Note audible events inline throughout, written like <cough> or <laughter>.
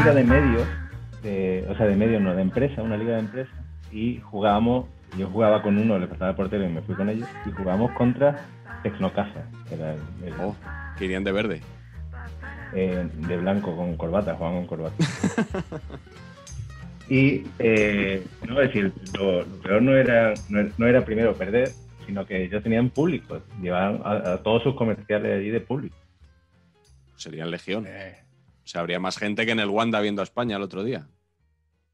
Liga de medios, de, o sea, de medios, no, de empresa, una liga de empresa, y jugábamos, yo jugaba con uno, le pasaba el portero y me fui con ellos, y jugábamos contra Tecnocasa, que era el, el- Oh, que irían de verde. eh, de blanco con corbata, jugaban con corbata. <laughs> y, eh, no, es decir, lo, lo peor no era, no, era- no era primero perder, sino que ellos tenían público, llevaban a, a todos sus comerciales allí de público. Serían legión. Eh, sea, habría más gente que en el Wanda viendo a España el otro día.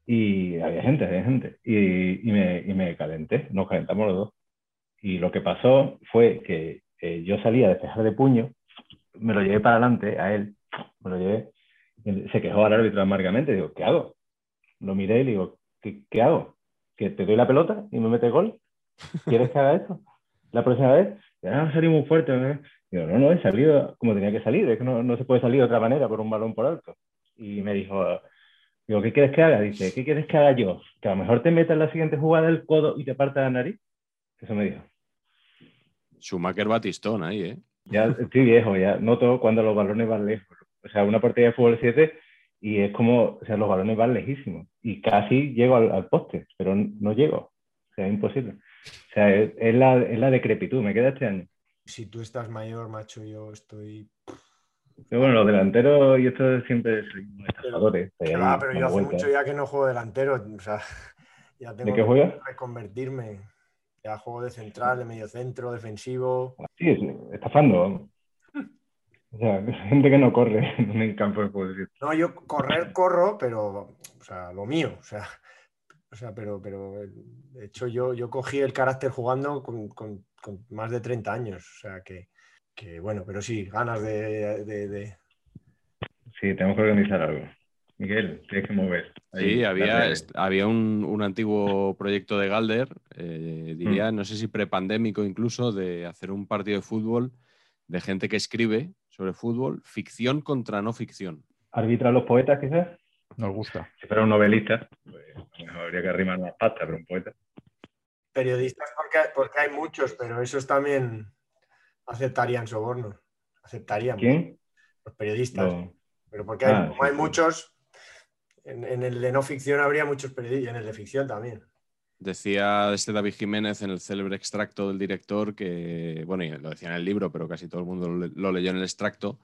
Y había gente, había gente. Y, y me, y me calenté, nos calentamos los dos. Y lo que pasó fue que eh, yo salí a despejar de puño, me lo llevé para adelante a él, me lo llevé. se quejó al árbitro amargamente. Digo, ¿qué hago? Lo miré y le digo, ¿qué, qué hago? ¿Que te doy la pelota y me mete gol? ¿Quieres que haga eso? La próxima vez, ya salí muy fuerte. Digo, no, no, he salido como tenía que salir, es que no, no se puede salir de otra manera por un balón por alto. Y me dijo, Digo, ¿qué quieres que haga? Dice, ¿qué quieres que haga yo? Que a lo mejor te metas en la siguiente jugada del codo y te parta la nariz. Eso me dijo. Schumacher Batistón ahí, ¿eh? Ya estoy viejo, ya noto cuando los balones van lejos. O sea, una partida de fútbol 7 y es como, o sea, los balones van lejísimos. Y casi llego al, al poste, pero no llego. O sea, es imposible. O sea, es, es la, es la decrepitud, me queda este año. Si tú estás mayor, macho, yo estoy. Pero bueno, los delanteros y esto siempre unos estafadores. Ahí Ah, pero yo hace mucho ya que no juego delantero. O sea, <laughs> ya tengo ¿De qué que reconvertirme. Ya juego de central, de medio centro, defensivo. Sí, es- estafando. O sea, <laughs> gente que no corre <laughs> en el campo de fútbol. No, yo correr corro, pero, o sea, lo mío, o sea, o sea pero, pero eh, de hecho yo, yo cogí el carácter jugando con, con- con más de 30 años, o sea que, que, bueno, pero sí, ganas de, de- de- Sí, tenemos que organizar algo. Miguel, tienes que mover. Ahí, Sí, había, había un, un antiguo proyecto de Galder, eh, diría, no sé si prepandémico incluso, de hacer un partido de fútbol de gente que escribe sobre fútbol, ficción contra no ficción. ¿Arbitra a los poetas, quizás? Nos gusta. Si fuera un novelista, pues habría que arrimar más pasta, pero un poeta. Periodistas, porque, porque hay muchos, pero esos también aceptarían sobornos. Aceptarían ¿Quién? los periodistas. No. Pero porque hay, Ah, como sí, hay sí. muchos, en, en el de no ficción habría muchos periodistas, y en el de ficción también. Decía este David Jiménez en el célebre extracto del director que, bueno, y lo decía en el libro, pero casi todo el mundo lo leyó en el extracto,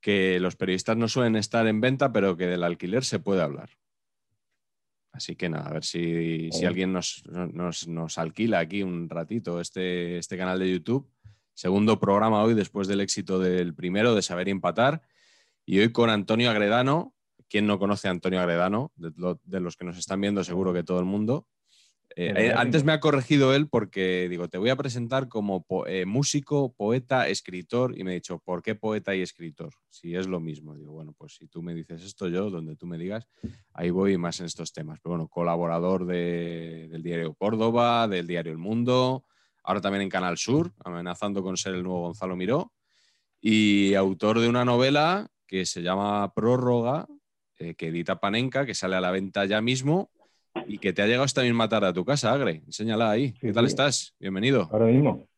que los periodistas no suelen estar en venta, pero que del alquiler se puede hablar. Así que nada, a ver si, si alguien nos, nos- nos alquila aquí un ratito este, este canal de YouTube. Segundo programa hoy después del éxito del primero, de Saber Empatar. Y hoy con Antonio Agredano. ¿Quién no conoce a Antonio Agredano? De, de los que nos están viendo, seguro que todo el mundo. Eh, eh, antes me ha corregido él porque digo, te voy a presentar como po- eh, músico, poeta, escritor y me ha dicho, ¿por qué poeta y escritor? Si es lo mismo. Digo, bueno, pues si tú me dices esto, yo, donde tú me digas, ahí voy más en estos temas. Pero bueno, colaborador de- del diario Córdoba, del diario El Mundo, ahora también en Canal Sur, amenazando con ser el nuevo Gonzalo Miró, y autor de una novela que se llama Prórroga, eh, que edita Panenka, que sale a la venta ya mismo y que te ha llegado esta misma tarde a tu casa, Agre. Enséñala ahí. ¿Qué tal sí. estás? Bienvenido. Ahora mismo.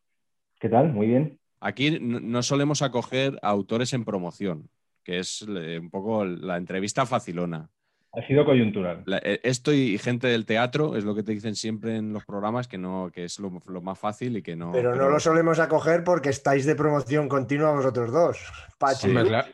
¿Qué tal? Muy bien. Aquí no solemos acoger a autores en promoción, que es un poco la entrevista facilona. Ha sido coyuntural. La- eh, esto y gente del teatro es lo que te dicen siempre en los programas, que no, que es lo, lo más fácil y que no. Pero no lo solemos acoger porque estáis de promoción continua vosotros dos. Pachi. Claro.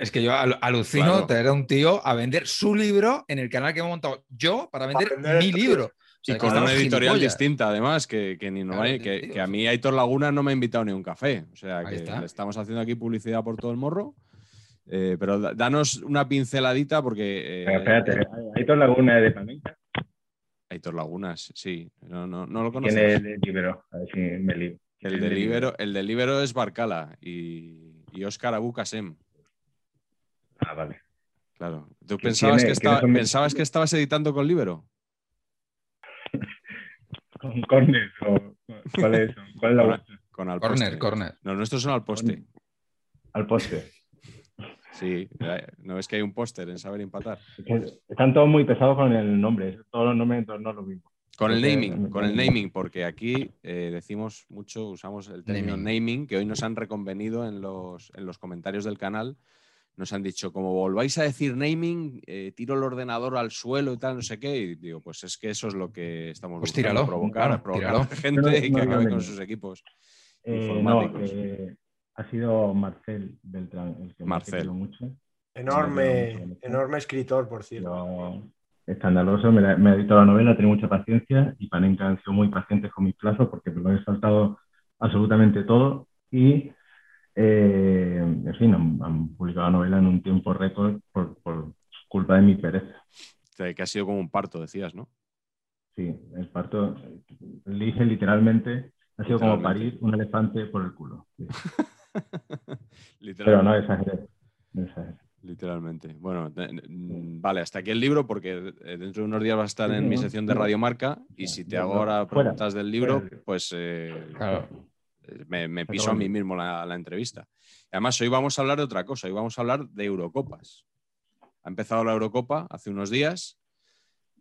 Es que yo al- alucino Claro. tener a un tío a vender su libro en el canal que hemos montado yo para vender, vender mi libro. Y que con una editorial gilipollas. distinta, además, que, que ni Claro, vaya- que, a mí Aitor Laguna no me ha invitado ni un café. O sea, que le estamos haciendo aquí publicidad por todo el morro. Eh, pero da- danos una pinceladita porque. eh, Pero espérate, Aitor Laguna es de Panenka. Aitor Lagunas, sí. No, no, no lo ¿Quién conoces. es el de Libero? A ver si me lío. El del Libero, el del Libero es Barcala y, y Óscar Abu Kasem. Ah, vale. Claro. ¿Tú ¿Quién pensabas es? que, ¿Quiénes estaba- pensabas que estabas editando con Libero? <laughs> ¿Con Corner o cuál es? ¿Cuál es la Con-? Con al Corner, poste. corner. No, nuestros son al poste. Al poste. Sí, eh, no ves que hay un póster en Saber Empatar. Es Están todos muy pesados con el nombre. Todos los nombres entonces no es lo mismo. Con el naming, con el naming, porque aquí eh, decimos mucho, usamos el término Naming. naming, que hoy nos han reconvenido en los, en los comentarios del canal. Nos han dicho, como volváis a decir naming, eh, tiro el ordenador al suelo y tal, no sé qué. Y digo, pues es que eso es lo que estamos Pues buscando, tíralo. provocar, Claro, provocar tíralo. a la gente No, que no, acabe no, con no. sus equipos. Eh, no, Informáticos. Ha sido Marcel Beltrán el que me ha Marcel. querido mucho. Enorme, enorme escritor, por cierto. Pero escandaloso, me, la- me ha editado la novela, tenía mucha paciencia y Panenka han sido muy pacientes con mis plazos porque me lo he saltado absolutamente todo y, eh, en fin, han, han publicado la novela en un tiempo récord por, por culpa de mi pereza. Que que ha sido como un parto, decías, ¿no? Sí, el parto, le dije literalmente, ha sido como parir un elefante por el culo. sí. <laughs> <laughs> Pero Literalmente. no exageré. no exageré. Literalmente. Bueno, mm, vale, hasta aquí el libro porque eh, dentro de unos días va a estar en mi sección de no. Radio Marca y si te hago ahora preguntas del libro, pues eh, eh, me, piso a mí mismo la, la entrevista. Además, hoy vamos a hablar de otra cosa, hoy vamos a hablar de Eurocopas. Ha empezado la Eurocopa hace unos días.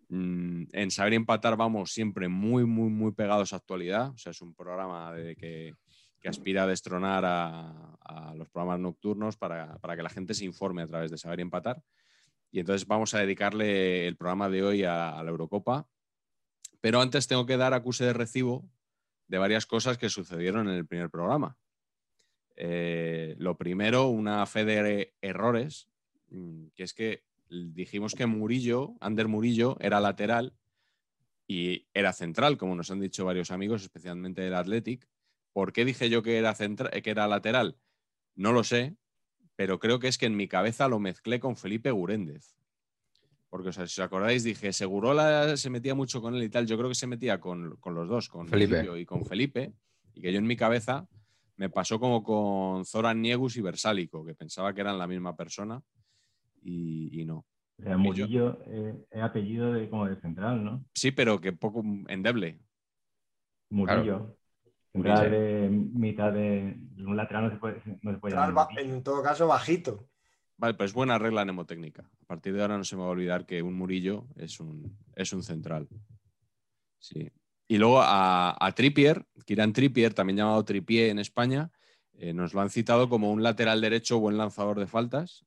Mm, En Saber Empatar vamos siempre muy, muy, muy pegados a actualidad. O sea, es un programa de que, aspira a destronar a, los programas nocturnos para, para que la gente se informe a través de Saber y Empatar. Y entonces vamos a dedicarle el programa de hoy a, a la Eurocopa. Pero antes tengo que dar acuse de recibo de varias cosas que sucedieron en el primer programa. Eh, lo primero, una fe de errores, mm, que es que dijimos que Murillo, Ander Murillo, era lateral y era central, como nos han dicho varios amigos, especialmente del Athletic. ¿Por qué dije yo que era, centra- que era lateral? No lo sé, pero creo que es que en mi cabeza lo mezclé con Felipe Guréndez. Porque, o sea, si os acordáis, dije, Segurola se metía mucho con él y tal. Yo creo que se metía con, con los dos, con Felipe. Murillo y con Felipe. Y que yo en mi cabeza me pasó como con Zoran Niegus y Versálico, que pensaba que eran la misma persona y, y no. O sea, Murillo eh, es apellido de, como de central, ¿no? Sí, pero que poco endeble. Murillo. Central de mitad de un lateral no se puede, no se puede llamar en todo caso, bajito. Vale, pues buena regla mnemotécnica. A partir de ahora no se me va a olvidar que un Murillo es un, es un central. Sí. Y luego a, a Trippier, Kiran Trippier, también llamado Trippier en España, eh, nos lo han citado como un lateral derecho buen lanzador de faltas,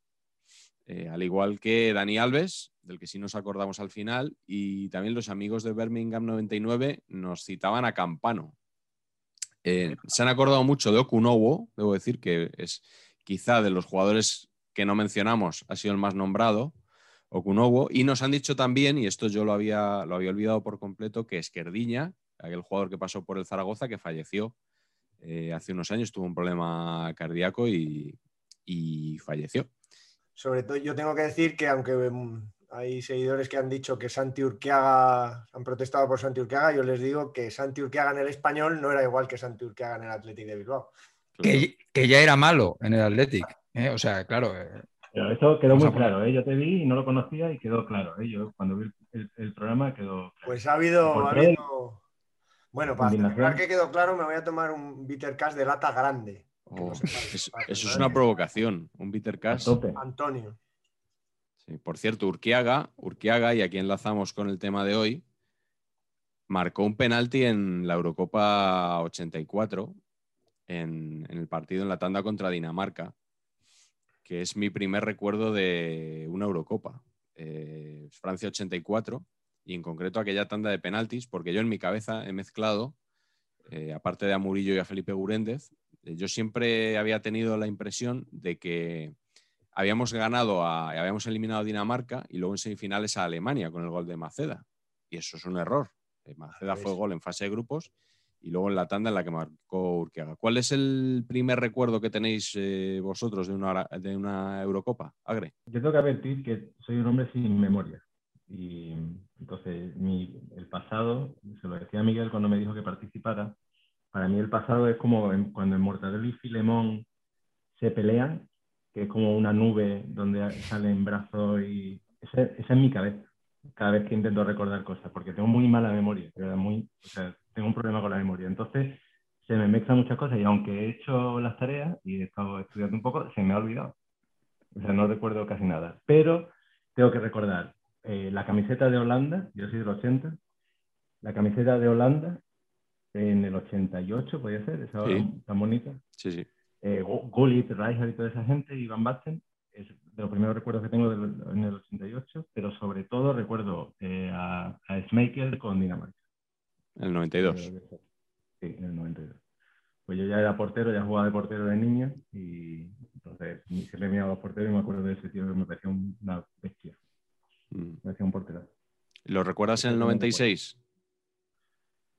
eh, al igual que Dani Alves, del que sí nos acordamos al final, y también los amigos de Birmingham 99 nos citaban a Campano. Eh, se han acordado mucho de Okunowo, debo decir que es quizá de los jugadores que no mencionamos, ha sido el más nombrado, Okunowo, y nos han dicho también, y esto yo lo había, lo había olvidado por completo, que Esquerdiña, aquel jugador que pasó por el Zaragoza, que falleció eh, hace unos años, tuvo un problema cardíaco y, y falleció. Sobre todo, yo tengo que decir que aunque mm, hay seguidores que han dicho que Santi Urquiaga, han protestado por Santi Urquiaga, yo les digo que Santi Urquiaga en el español no era igual que Santi Urquiaga en el Athletic de Bilbao. Que, que ya era malo en el Athletic. ¿eh? O sea, claro. eh, Pero eso quedó muy claro, ¿eh? Yo te vi y no lo conocía y quedó claro, ¿eh? Yo cuando vi el, el programa quedó claro. Pues ha habido. Ha habido- Bueno, para certificar que quedó claro, me voy a tomar un bitter cash de lata grande. Oh, no sepáis. es- Para eso es una provocación, un bitter tope. Antonio. Sí, por cierto, Urquiaga, Urquiaga, y aquí enlazamos con el tema de hoy, marcó un penalti en la Eurocopa 84, en, el partido en la tanda contra Dinamarca, que es mi primer recuerdo de una Eurocopa. eh, Francia 84 y en concreto aquella tanda de penaltis, porque yo en mi cabeza he mezclado, eh, aparte de a Murillo y a Felipe Guréndez, eh, yo siempre había tenido la impresión de que habíamos ganado, a, habíamos eliminado a Dinamarca y luego en semifinales a Alemania con el gol de Maceda. Y eso es un error. Eh, Maceda fue gol en fase de grupos y luego en la tanda en la que marcó Urquiaga. ¿Cuál es el primer recuerdo que tenéis eh, vosotros de una, de una Eurocopa, Agre? Yo tengo que advertir que soy un hombre sin memoria. Y entonces mi, el pasado, se lo decía a Miguel cuando me dijo que participara, para mí el pasado es como en- cuando en Mortadelo y Filemón se pelean, que es como una nube donde salen brazos y... Esa, esa es mi cabeza, cada vez que intento recordar cosas, porque tengo muy mala memoria, verdad, muy, o sea, tengo un problema con la memoria. Entonces se me mezclan muchas cosas y aunque he hecho las tareas y he estado estudiando un poco, se me ha olvidado. O sea, no recuerdo casi nada. Pero tengo que recordar eh, la camiseta de Holanda, yo soy del 80, la camiseta de Holanda en el 88, podría ser, esa Sí. tan bonita. Sí, sí. Eh, Gu- Gullit, Rijkaard y toda esa gente, y Van Basten, es de los primeros recuerdos que tengo del- en el 88, pero sobre todo recuerdo eh, a, a Schmeichel con Dinamarca. El 92. Sí, en el 92. Pues yo ya era portero, ya jugaba de portero de niño y entonces siempre he mirado a los porteros y me acuerdo de ese tío que me parecía una bestia, Mm. me parecía un portero. ¿Lo recuerdas en el 96?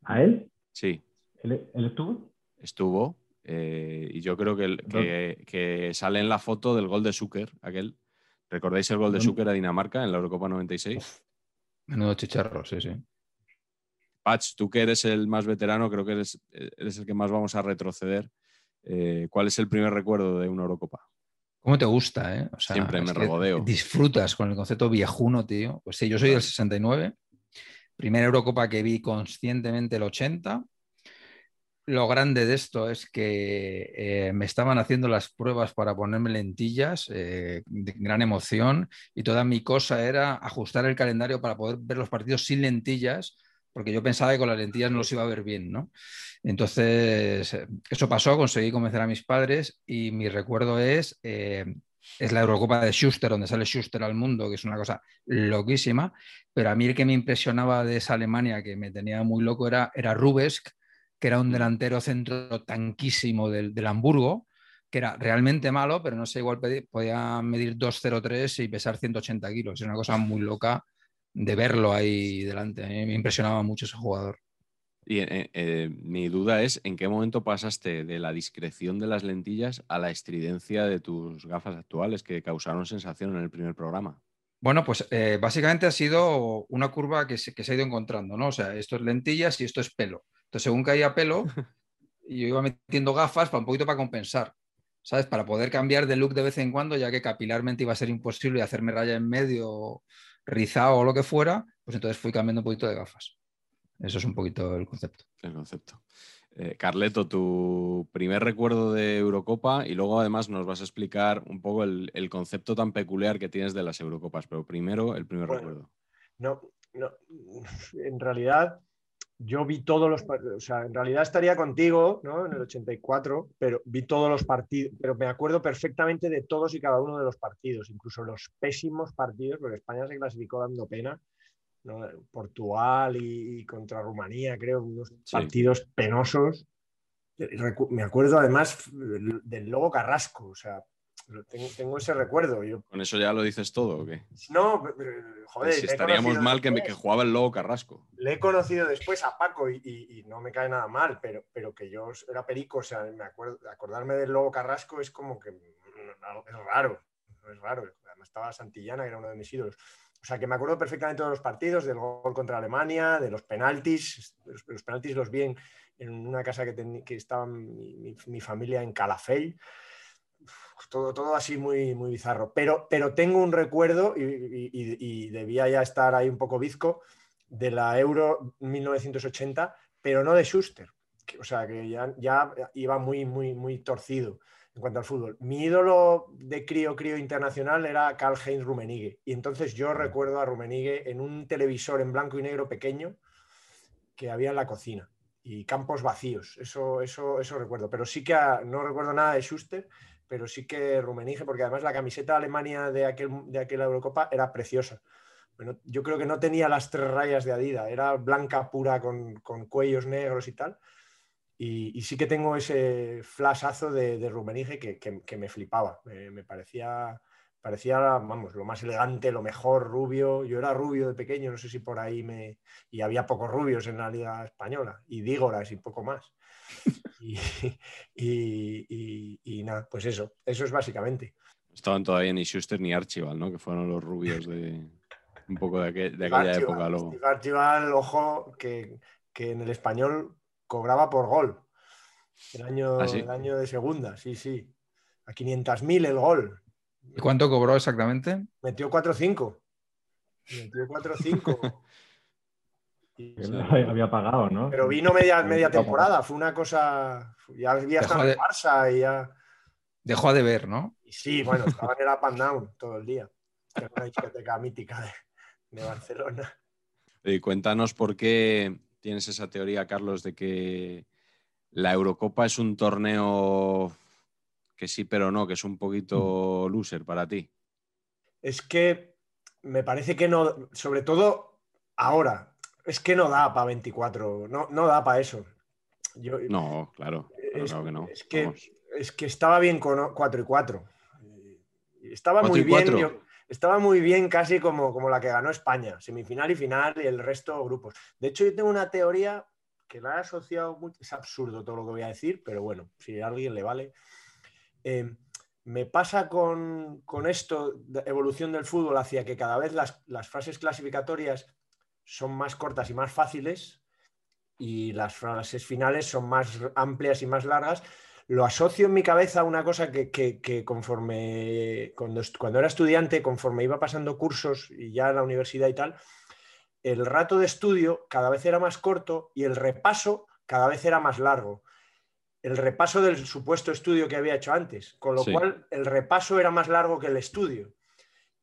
¿A él? Sí, ¿Él, él estuvo? estuvo. Eh, y yo creo que, que, que sale en la foto del gol de Zucker, aquel. ¿Recordáis el gol de. Zucker a Dinamarca en la Eurocopa 96? Menudo chicharro, sí, sí. Patch, tú que eres el más veterano, creo que eres, eres el que más vamos a retroceder. Eh, ¿Cuál es el primer recuerdo de una Eurocopa? ¿Cómo te gusta, eh? O sea, Siempre me regodeo. Disfrutas con el concepto viejuno, tío. Pues sí, yo soy del 69. Primera Eurocopa que vi conscientemente el 80. Lo grande de esto es que eh, me estaban haciendo las pruebas para ponerme lentillas, eh, de gran emoción, y toda mi cosa era ajustar el calendario para poder ver los partidos sin lentillas, porque yo pensaba que con las lentillas no los iba a ver bien, ¿no? Entonces, eh, eso pasó, conseguí convencer a mis padres y mi recuerdo es, es la Eurocopa de Schuster, donde sale Schuster al mundo, que es una cosa loquísima, pero a mí el que me impresionaba de esa Alemania, que me tenía muy loco, era, era Rubesk, que era un delantero centro tanquísimo del, del Hamburgo, que era realmente malo, pero no sé, igual podía medir 2,03 y pesar 180 kilos. Es una cosa muy loca de verlo ahí delante. A mí me impresionaba mucho ese jugador. Y eh, eh, mi duda es, ¿en qué momento pasaste de la discreción de las lentillas a la estridencia de tus gafas actuales que causaron sensación en el primer programa? Bueno, pues eh, básicamente ha sido una curva que se, que se ha ido encontrando, ¿no? O sea, esto es lentillas y esto es pelo. Entonces, según caía pelo, <laughs> yo iba metiendo gafas para un poquito para compensar, ¿sabes? Para poder cambiar de look de vez en cuando, ya que capilarmente iba a ser imposible hacerme raya en medio, rizado o lo que fuera, pues entonces fui cambiando un poquito de gafas. Eso es un poquito el concepto. El concepto. Eh, Carleto, tu primer recuerdo de Eurocopa y luego además nos vas a explicar un poco el, el concepto tan peculiar que tienes de las Eurocopas, pero primero el primer Bueno. recuerdo. No, no, <laughs> en realidad yo vi todos los partidos, o sea, en realidad estaría contigo, ¿no? En el 84, pero vi todos los partidos, pero me acuerdo perfectamente de todos y cada uno de los partidos, incluso los pésimos partidos, porque España se clasificó dando pena, ¿no? Portugal y, y contra Rumanía, creo, unos Sí. partidos penosos. Me acuerdo además del Lobo Carrasco, o sea, tengo, tengo ese recuerdo. Yo, ¿Con eso ya lo dices todo o qué? no, pero, joder, si estaríamos mal que, después. que jugaba el Lobo Carrasco. Le he conocido después a Paco y, y- y no me cae nada mal, pero, pero que yo era perico, o sea, me acuerdo, acordarme del Lobo Carrasco es como que mm, es raro, es raro. Además estaba Santillana, que era uno de mis ídolos. O sea, que me acuerdo perfectamente de los partidos, del gol contra Alemania, de los penaltis. Los, los penaltis los vi en, en una casa que, teni- que estaba mi, mi- mi familia en Calafell. Todo, todo así muy, muy bizarro. Pero, pero tengo un recuerdo, y, y- debía ya estar ahí un poco bizco, de la Euro 1980, pero no de Schuster. que- o sea, que ya, ya iba muy, muy, muy torcido en cuanto al fútbol. Mi ídolo de crío, crío internacional era Karl-Heinz Rummenigge. Y entonces yo recuerdo a Rummenigge en un televisor en blanco y negro pequeño que había en la cocina y campos vacíos. Eso, eso, eso recuerdo. Pero sí que no recuerdo nada de Schuster, pero sí que Rumenige, porque además la camiseta de Alemania de, aquel, de aquella Eurocopa era preciosa. Bueno, yo creo que no tenía las tres rayas de Adidas, era blanca pura con, con cuellos negros y tal. Y, y, sí que tengo ese flashazo de, de Rumenige que, que, me flipaba, me parecía parecía, vamos, lo más elegante, lo mejor, rubio. Yo era rubio de pequeño, no sé si por ahí me... Y había pocos rubios en la Liga Española, y Dígoras y poco más. Y, <laughs> y, y, y, nada, pues eso, eso es básicamente. Estaban todavía ni Schuster ni Archibald, ¿no? Que fueron los rubios de un poco de, aquel, de aquella época. Luego. Steve Archibald, ojo, que, que, en el español cobraba por gol. El año, ¿Ah, sí? el año de segunda, sí, sí. A 500.000 el gol. ¿Y cuánto cobró exactamente? Metió 4-5. Metió 4-5. <laughs> había pagado, ¿no? Pero vino media, media temporada, fue una cosa. Ya había estado en Barça y ya. Dejó de ver, ¿no? Y sí, bueno, estaba en el up and down todo el día. Era una discoteca mítica de, de Barcelona. Y cuéntanos por qué tienes esa teoría, Carlos, de que la Eurocopa es un torneo que sí, pero no, que es un poquito loser para ti. Es que me parece que no, sobre todo ahora, es que no da para 24, no, no da para eso. Yo, no, claro, claro, es, claro, que no. Es que, es que, estaba bien con 4 y 4. Estaba muy bien, yo, estaba muy bien casi como, como la que ganó España, semifinal y final y el resto grupos. De hecho, yo tengo una teoría que la he asociado, mucho, es absurdo todo lo que voy a decir, pero bueno, si a alguien le vale. Eh, me pasa con, con, esto, de evolución del fútbol, hacia que cada vez las, las, fases clasificatorias son más cortas y más fáciles y las fases finales son más amplias y más largas. Lo asocio en mi cabeza a una cosa que, que, que conforme, cuando, cuando, era estudiante, conforme iba pasando cursos y ya en la universidad y tal, el rato de estudio cada vez era más corto y el repaso cada vez era más largo el repaso del supuesto estudio que había hecho antes, con lo sí. cual el repaso era más largo que el estudio.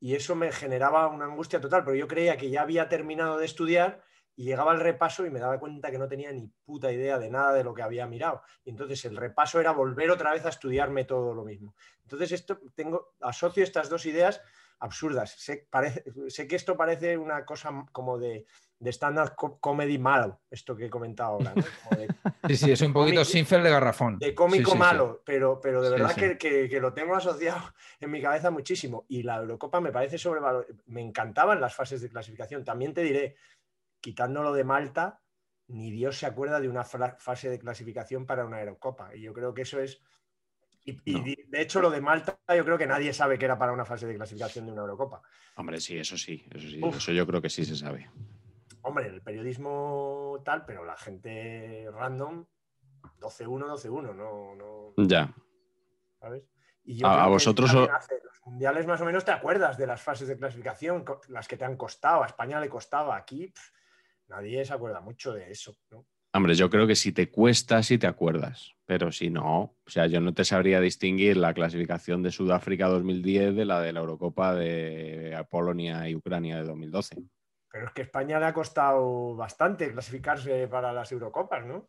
Y eso me generaba una angustia total, pero yo creía que ya había terminado de estudiar y llegaba al repaso y me daba cuenta que no tenía ni puta idea de nada de lo que había mirado. Y entonces el repaso era volver otra vez a estudiarme todo lo mismo. Entonces esto tengo asocio estas dos ideas absurdas. Sé, parece, sé que esto parece una cosa como de, de stand-up comedy malo, esto que he comentado ahora. ¿no? De, <laughs> sí, sí, es un poquito Sinfel de garrafón. De cómico sí, sí, malo, sí. Pero, pero de verdad que, que, que, lo tengo asociado <laughs> en mi cabeza muchísimo. Y la Eurocopa me parece sobrevalorada. Me encantaban las fases de clasificación. También te diré, quitándolo de Malta, ni Dios se acuerda de una fase de clasificación para una Eurocopa. Y yo creo que eso es y, de hecho, lo de Malta, yo creo que nadie sabe que era para una fase de clasificación de una Eurocopa. Hombre, sí, eso sí, eso sí, Uf. eso yo creo que sí se sabe. Hombre, el periodismo tal, pero la gente random, 12-1, 12-1, no, no. Ya. ¿Sabes? Y a, a vosotros. Los mundiales más o menos te acuerdas de las fases de clasificación, las que te han costado. A España le costaba, aquí pff, nadie se acuerda mucho de eso, ¿no? Hombre, yo creo que si te cuesta, sí te acuerdas. Pero si no, o sea, yo no te sabría distinguir la clasificación de Sudáfrica 2010 de la de la Eurocopa de Polonia y Ucrania de 2012. Pero es que España le ha costado bastante clasificarse para las Eurocopas, ¿no?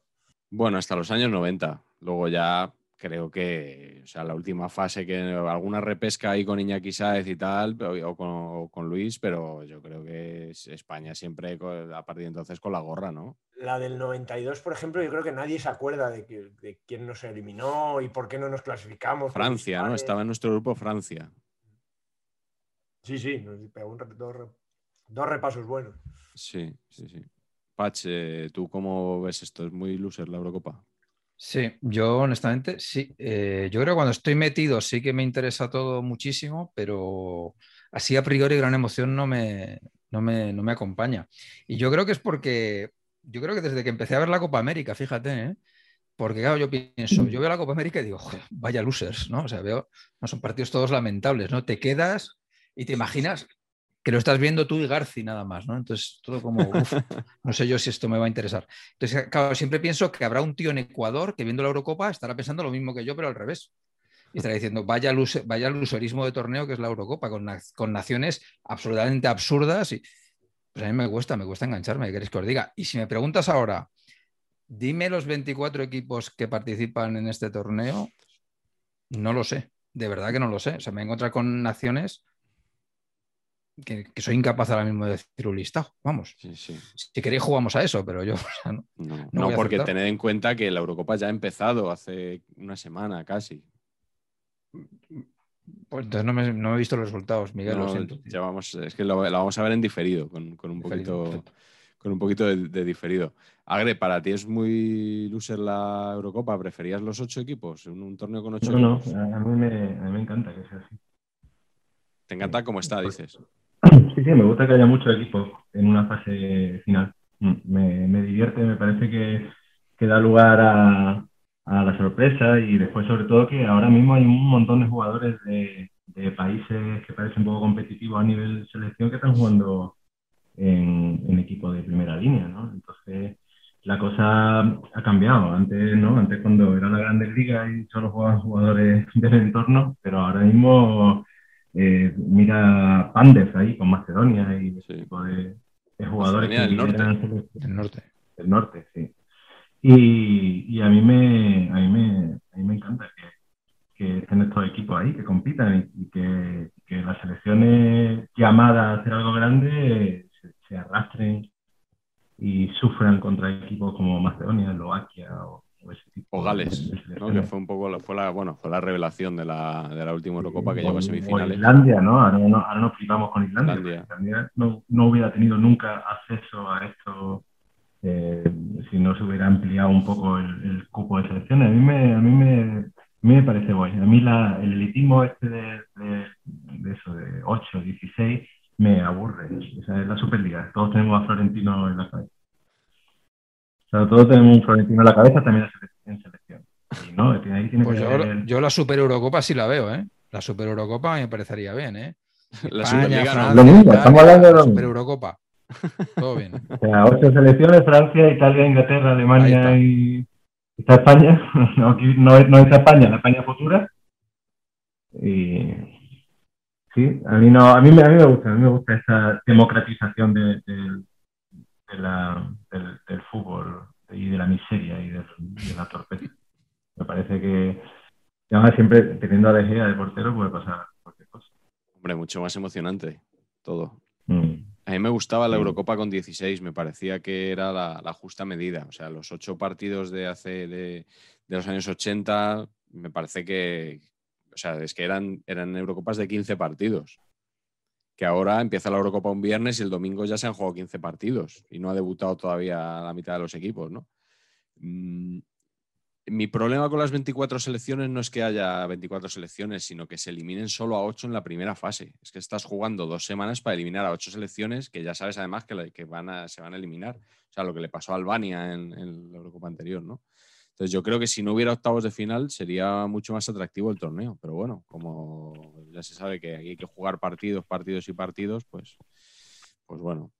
Bueno, hasta los años 90. Luego ya creo que, o sea, la última fase que alguna repesca ahí con Iñaki Sáez y tal, o con, o con, Luis, pero yo creo que España siempre a partir de entonces con la gorra, ¿no? La del 92, por ejemplo, yo creo que nadie se acuerda de, que, de quién nos eliminó y por qué no nos clasificamos. Francia, ¿no? Estaba en nuestro grupo Francia. Sí, sí, nos pegó un, dos, dos repasos buenos. Sí, sí, sí. Pach, ¿tú cómo ves esto? ¿Es muy loser la Eurocopa? Sí, yo honestamente sí. Eh, yo creo que cuando estoy metido sí que me interesa todo muchísimo, pero así a priori gran emoción no me, no me, no me acompaña. Y yo creo que es porque, yo creo que desde que empecé a ver la Copa América, fíjate, ¿eh? porque claro, yo pienso, yo veo la Copa América y digo, vaya losers, ¿no? O sea, veo, no son partidos todos lamentables, ¿no? Te quedas y te imaginas que lo estás viendo tú y Garci nada más, ¿no? Entonces, todo como, uf, <laughs> no sé yo si esto me va a interesar. Entonces, claro, siempre pienso que habrá un tío en Ecuador que viendo la Eurocopa estará pensando lo mismo que yo, pero al revés. Y estará diciendo, vaya, luz, vaya luserismo de torneo que es la Eurocopa, con, con naciones absolutamente absurdas. Y pues a mí me cuesta, me cuesta engancharme, ¿qué queréis que os diga? Y si me preguntas ahora, dime los 24 equipos que participan en este torneo, no lo sé. de verdad que no lo sé. O sea, me he encontrado con naciones que, que soy incapaz ahora mismo de decir un listado. Vamos, Sí, sí. si queréis jugamos a eso, pero yo <laughs> o sea, no. No, No no, porque tened en cuenta que la Eurocopa ya ha empezado hace una semana casi. Pues entonces no me, no he visto los resultados, Miguel, lo No, siento. ya vamos, es que lo, la vamos a ver en diferido, con, con un Diferido, poquito, perfecto. con un poquito de, de diferido. Agre, ¿para ti es muy loser la Eurocopa? ¿Preferías los ocho equipos? ¿Un, un torneo con ocho No, no, equipos? a a mí, me, a mí me encanta que sea así. ¿Te encanta cómo está, Pues- dices? Sí, sí, me gusta que haya muchos equipos en una fase final. Mm, Me, me divierte, me parece que, que da lugar a, a la sorpresa y después sobre todo que ahora mismo hay un montón de jugadores de, de países que parecen un poco competitivos a nivel selección que están jugando en, en equipos de primera línea, ¿no? Entonces la cosa ha cambiado. Antes, ¿no? Antes cuando era la Grandes Ligas y solo jugaban jugadores del entorno, pero ahora mismo eh, mira Pandes ahí con Macedonia y ese Sí. tipo de, de jugadores Macedonia que del norte. Del norte. del norte, sí. Y, y a mí me, a mí me, a mí me encanta que, que estén estos equipos ahí, que compitan y, y que, que las selecciones llamadas a hacer algo grande se, se arrastren y sufran contra equipos como Macedonia, Eslovaquia o, o ese tipo O Gales, de ¿no? que fue un poco la, fue la, bueno, fue la revelación de la, de la última Eurocopa que O- llegó a semifinales. Islandia, ¿no? Ahora, no, ahora nos flipamos con Islandia. Islandia. Islandia no, no hubiera tenido nunca acceso a esto eh, si no se hubiera ampliado un poco el, el cupo de selecciones. A mí me, a mí me, a mí me parece guay. A mí la, el elitismo este de, de, de eso, de 8, 16, me aburre. O sea, es la Superliga. Todos tenemos a Florentino en la cabeza. O sea, todos tenemos un Florentino en la cabeza, también en selección. Y no, ahí tiene Pues que yo, yo la Super Eurocopa sí la veo, ¿eh? La Super Eurocopa me parecería bien, ¿eh? La Superliga Lo mismo, estamos hablando de lo Super. Eurocopa. <laughs> Todo bien. O sea, ocho selecciones, Francia, Italia, Inglaterra, Alemania está. y está España. <laughs> No, aquí no, es- no está España, la España futura. Y sí, a mí no, a mí, me- a mí me gusta, a mí me gusta esa democratización de, de- de la, del, del fútbol y de la miseria y de, de la torpeza. Me parece que además siempre teniendo a De Gea de portero puede pasar cualquier cosa. Hombre, mucho más emocionante todo. Mm. A mí me gustaba la Sí. Eurocopa con 16, me parecía que era la, la justa medida. O sea, los ocho partidos de hace de, de los años 80, me parece que, o sea, es que eran, eran Eurocopas de 15 partidos. Que ahora empieza la Eurocopa un viernes y el domingo ya se han jugado 15 partidos y no ha debutado todavía la mitad de los equipos, ¿no? Mm, mi problema con las 24 selecciones no es que haya 24 selecciones, sino que se eliminen solo a 8 en la primera fase. Es que estás jugando dos semanas para eliminar a 8 selecciones que ya sabes además que, van a, se van a eliminar. O sea, lo que le pasó a Albania en, en la Eurocopa anterior, ¿no? Entonces yo creo que si no hubiera octavos de final sería mucho más atractivo el torneo. Pero bueno, como ya se sabe que hay que jugar partidos, partidos y partidos, pues, pues bueno.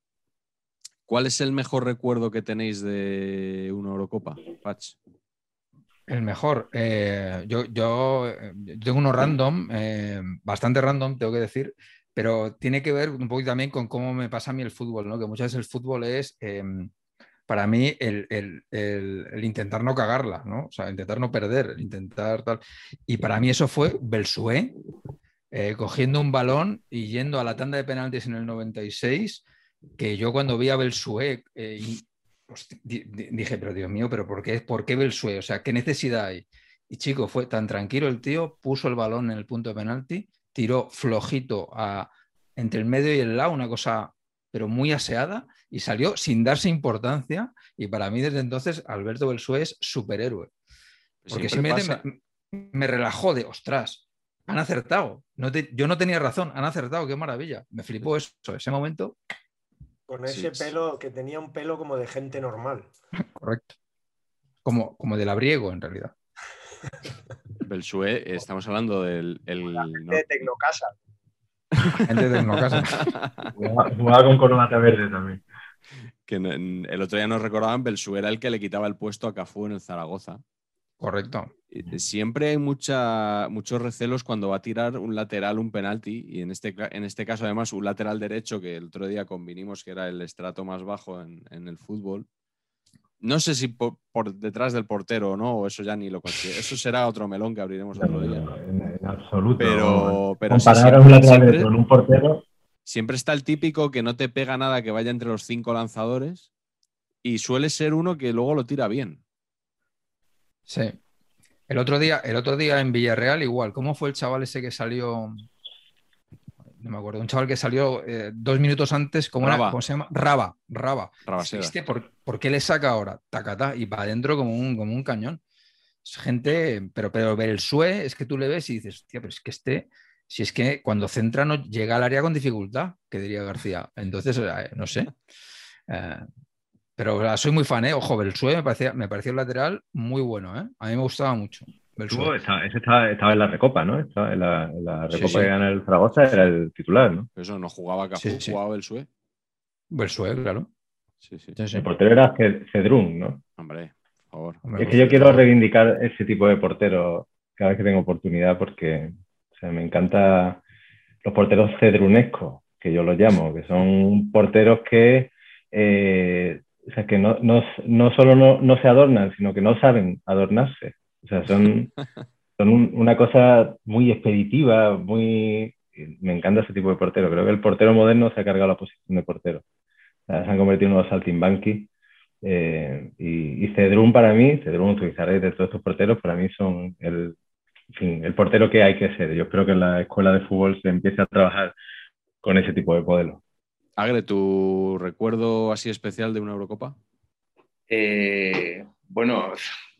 ¿Cuál es el mejor recuerdo que tenéis de una Eurocopa, Patch? El mejor. eh, yo, eh, yo tengo uno random, eh, bastante random, tengo que decir, pero tiene que ver un poquito también con cómo me pasa a mí el fútbol, ¿no? Que muchas veces el fútbol es, eh, para mí, el, el- el- el intentar no cagarla, ¿no? O sea, intentar no perder, intentar tal. Y para mí eso fue Belsué, eh, cogiendo un balón y yendo a la tanda de penaltis en el 96, que yo cuando vi a Belsué, eh, di- di- dije, pero Dios mío, pero ¿por qué, ¿por qué Belsué? O sea, ¿qué necesidad hay? Y chico, fue tan tranquilo el tío, puso el balón en el punto de penalti, tiró flojito a, entre el medio y el lado, una cosa, pero muy aseada, y salió sin darse importancia. Y para mí, desde entonces, Alberto Belsué es superhéroe. Porque Siempre simplemente me, me relajó de, ostras, han acertado. No te- yo no tenía razón, han acertado, qué maravilla. Me flipó eso, ese momento, Con ese sí. pelo que tenía un pelo como de gente normal. <laughs> correcto. Como, como de labriego, en realidad. Belsué, estamos hablando del el, no- De Tecnocasa. Gente de Tecnocasa. Jugaba, <laughs> jugaba con corbata verde también. Que el otro día nos recordaban, Belsué era el que le quitaba el puesto a Cafú en el Zaragoza. Correcto. Siempre hay mucha, muchos recelos cuando va a tirar un lateral, un penalti, y en este, en este caso además un lateral derecho, que el otro día convinimos que era el estrato más bajo en, en el fútbol, No sé si por, por detrás del portero o no, o eso ya ni lo considero. Eso será otro melón que abriremos otro día. En, en absoluto. Pero, pero sí, Comparar a un lateral siempre- con un portero, siempre está el típico que no te pega nada que vaya entre los cinco lanzadores y suele ser uno que luego lo tira bien. Sí. El otro día, el otro día en Villarreal, igual. ¿Cómo fue el chaval ese que salió? No me acuerdo. Un chaval que salió eh, dos minutos antes. ¿cómo, era? Raba. ¿Cómo se llama? Raba. Raba. ¿Este por, por qué le saca ahora? Tacatá. Y para adentro como un, como un cañón. Es gente, pero, pero ver el SUE es que tú le ves y dices, hostia, pero es que este, si es que cuando centra no llega al área con dificultad, que diría García. Entonces, eh, no sé. Eh, pero soy muy fan, ¿eh? Ojo, Belsue me parecía, me pareció un lateral muy bueno, ¿eh? A mí me gustaba mucho. Belsue. estuvo- estaba, ese estaba, estaba en la recopa, ¿no? Estaba en la, en la Sí, recopa sí. que gana el Zaragoza, era el titular, ¿no? Pero eso no jugaba Cafú, Sí, sí. jugaba el Sue. Belsue, claro. Sí, sí. Sí, sí. El portero era Ced- Cedrún, ¿no? Hombre, por favor. Hombre, Es que yo quiero reivindicar ese tipo de portero cada vez que tengo oportunidad porque o sea, me encanta los porteros cedrunescos, que yo los llamo, que son porteros que, eh, o sea, que no, no, no solo no, no se adornan, sino que no saben adornarse. O sea, son, <laughs> son un- una cosa muy expeditiva, muy... Me encanta ese tipo de portero. Creo que el portero moderno se ha cargado la posición de portero. O sea, se han convertido en unos saltimbanquis eh, y, y Cedrún para mí, Cedrún, Tuizarret, de todos estos porteros, para mí son el, fin, el portero que hay que ser. Yo espero que en la escuela de fútbol se empiece a trabajar con ese tipo de modelo. Agre, ¿tu recuerdo así especial de una Eurocopa? Eh, bueno,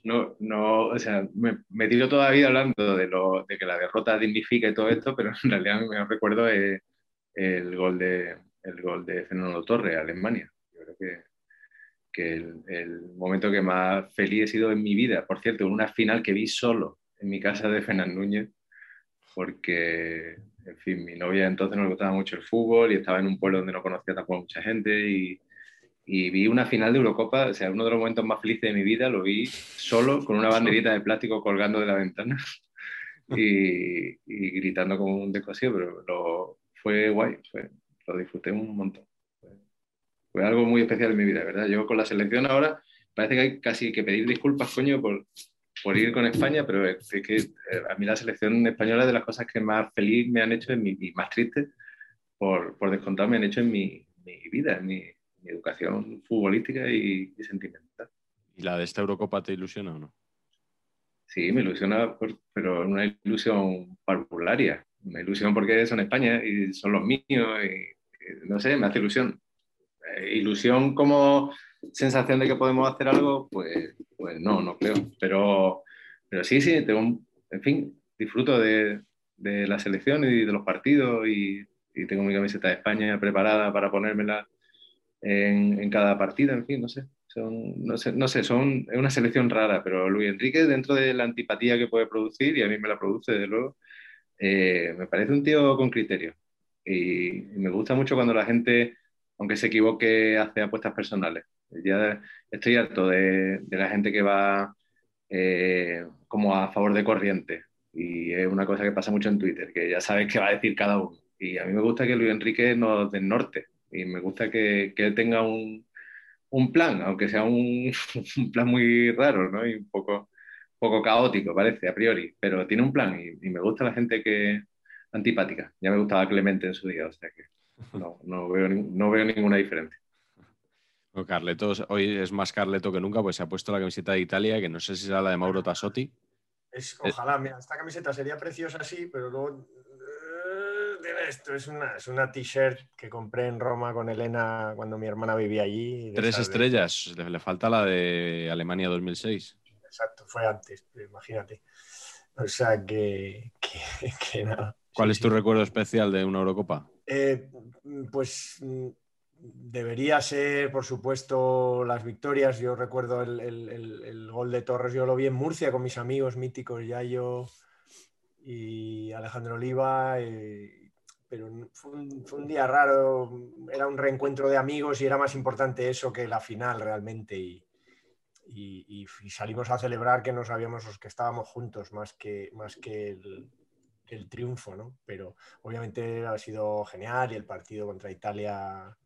no, no, o sea, me, me tiro toda la vida hablando de, lo, de que la derrota dignifica y todo esto, pero en realidad mi mejor recuerdo es el gol de, el gol de Fernando Torres a Alemania. Yo creo que, que el, el momento que más feliz he sido en mi vida, por cierto, en una final que vi solo en mi casa de Fernán Núñez, porque, en fin, mi novia entonces no le gustaba mucho el fútbol y estaba en un pueblo donde no conocía tampoco mucha gente y, y vi una final de Eurocopa, o sea, uno de los momentos más felices de mi vida, lo vi solo con una banderita de plástico colgando de la ventana <laughs> y, y gritando como un descosido, pero lo, fue guay, fue- lo disfruté un montón. Fue, algo muy especial en mi vida, ¿verdad? Yo con la selección ahora parece que hay casi que pedir disculpas, coño, por, por ir con España, pero es, que eh, a mí la selección española es de las cosas que más feliz me han hecho en mi, y más triste, por, por descontado, me han hecho en mi, mi vida, en mi, mi educación futbolística y, y sentimental. ¿Y la de esta Eurocopa te ilusiona o no? Sí, me ilusiona, por- pero una ilusión parvularia. Una ilusión porque son España y son los míos. Y, y no sé, me hace ilusión. Eh, ilusión como sensación de que podemos hacer algo, pues, pues no, no creo. Pero, pero sí, sí, tengo, en fin, disfruto de, de la selección y de los partidos y, y tengo mi camiseta de España preparada para ponérmela en, en cada partido, en fin, no sé. Son, no sé, no sé, son, es una selección rara, pero Luis Enrique, dentro de la antipatía que puede producir, y a mí me la produce desde luego, eh, me parece un tío con criterio. Y me gusta mucho cuando la gente, aunque se equivoque, hace apuestas personales. Ya estoy harto de, la gente que va eh, como a favor de corriente. Y es una cosa que pasa mucho en Twitter, que ya sabes qué va a decir cada uno. Y a mí me gusta que Luis Enrique nos del norte. Y me gusta que, él tenga un, plan, aunque sea <laughs> un, plan muy raro, ¿no? Y un poco, caótico, parece, a priori, pero tiene un plan y, me gusta la gente que antipática. Ya me gustaba Clemente en su día, o sea que no, no veo ninguna diferencia. Carleto, hoy es más Carleto que nunca, pues se ha puesto la camiseta de Italia, que no sé si será la de Mauro Tassotti. Es, ojalá, mira, esta camiseta sería preciosa, sí, pero luego. eh, tiene esto es una, es una t-shirt que compré en Roma con Elena cuando mi hermana vivía allí. Tres estrellas, le, le falta la de Alemania 2006. exacto, fue antes, imagínate. O sea que, que, <laughs> que nada. ¿Cuál Sí, es tu sí. recuerdo especial de una Eurocopa? Eh, pues mm, debería ser, por supuesto, las victorias. Yo recuerdo el, el- el- gol de Torres, yo lo vi en Murcia con mis amigos míticos, Yayo y Alejandro Oliva. eh, pero fue un, día raro, era un reencuentro de amigos y era más importante eso que la final realmente. Y, y- salimos a celebrar que no sabíamos los que estábamos juntos más que, más que el triunfo, ¿no? Pero obviamente ha sido genial y el partido contra Italia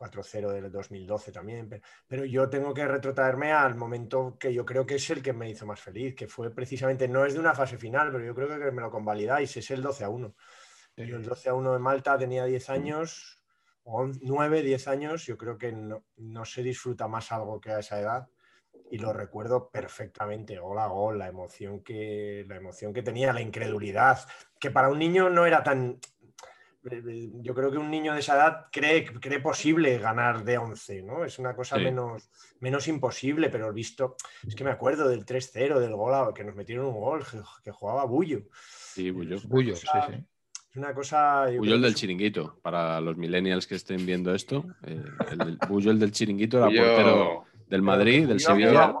4-0 del 2012 también. Pero, pero yo tengo que retrotraerme al momento que yo creo que es el que me hizo más feliz, que fue precisamente, no es de una fase final, pero yo creo que me lo convalidáis, es el 12 a 1. Yo el 12 a 1 de Malta tenía 10 años, o 9, 10 años, yo creo que no, no se disfruta más algo que a esa edad y lo recuerdo perfectamente, gol a gol, la emoción que, la emoción que tenía, la incredulidad, que para un niño no era tan... Yo creo que un niño de esa edad cree, cree posible ganar de 11, ¿no? Es una cosa Sí. menos, menos imposible, pero visto, es que me acuerdo del 3-0, del gol, a- que nos metieron un gol, que, que jugaba Bullo. Sí, Bullo. Bullo, sí, cosa- sí. Es una cosa... Bullo el del es- chiringuito. Para los millennials que estén viendo esto, eh, el del- <laughs> Bullo el del chiringuito era Yo- portero del Madrid, del Bullo Sevilla.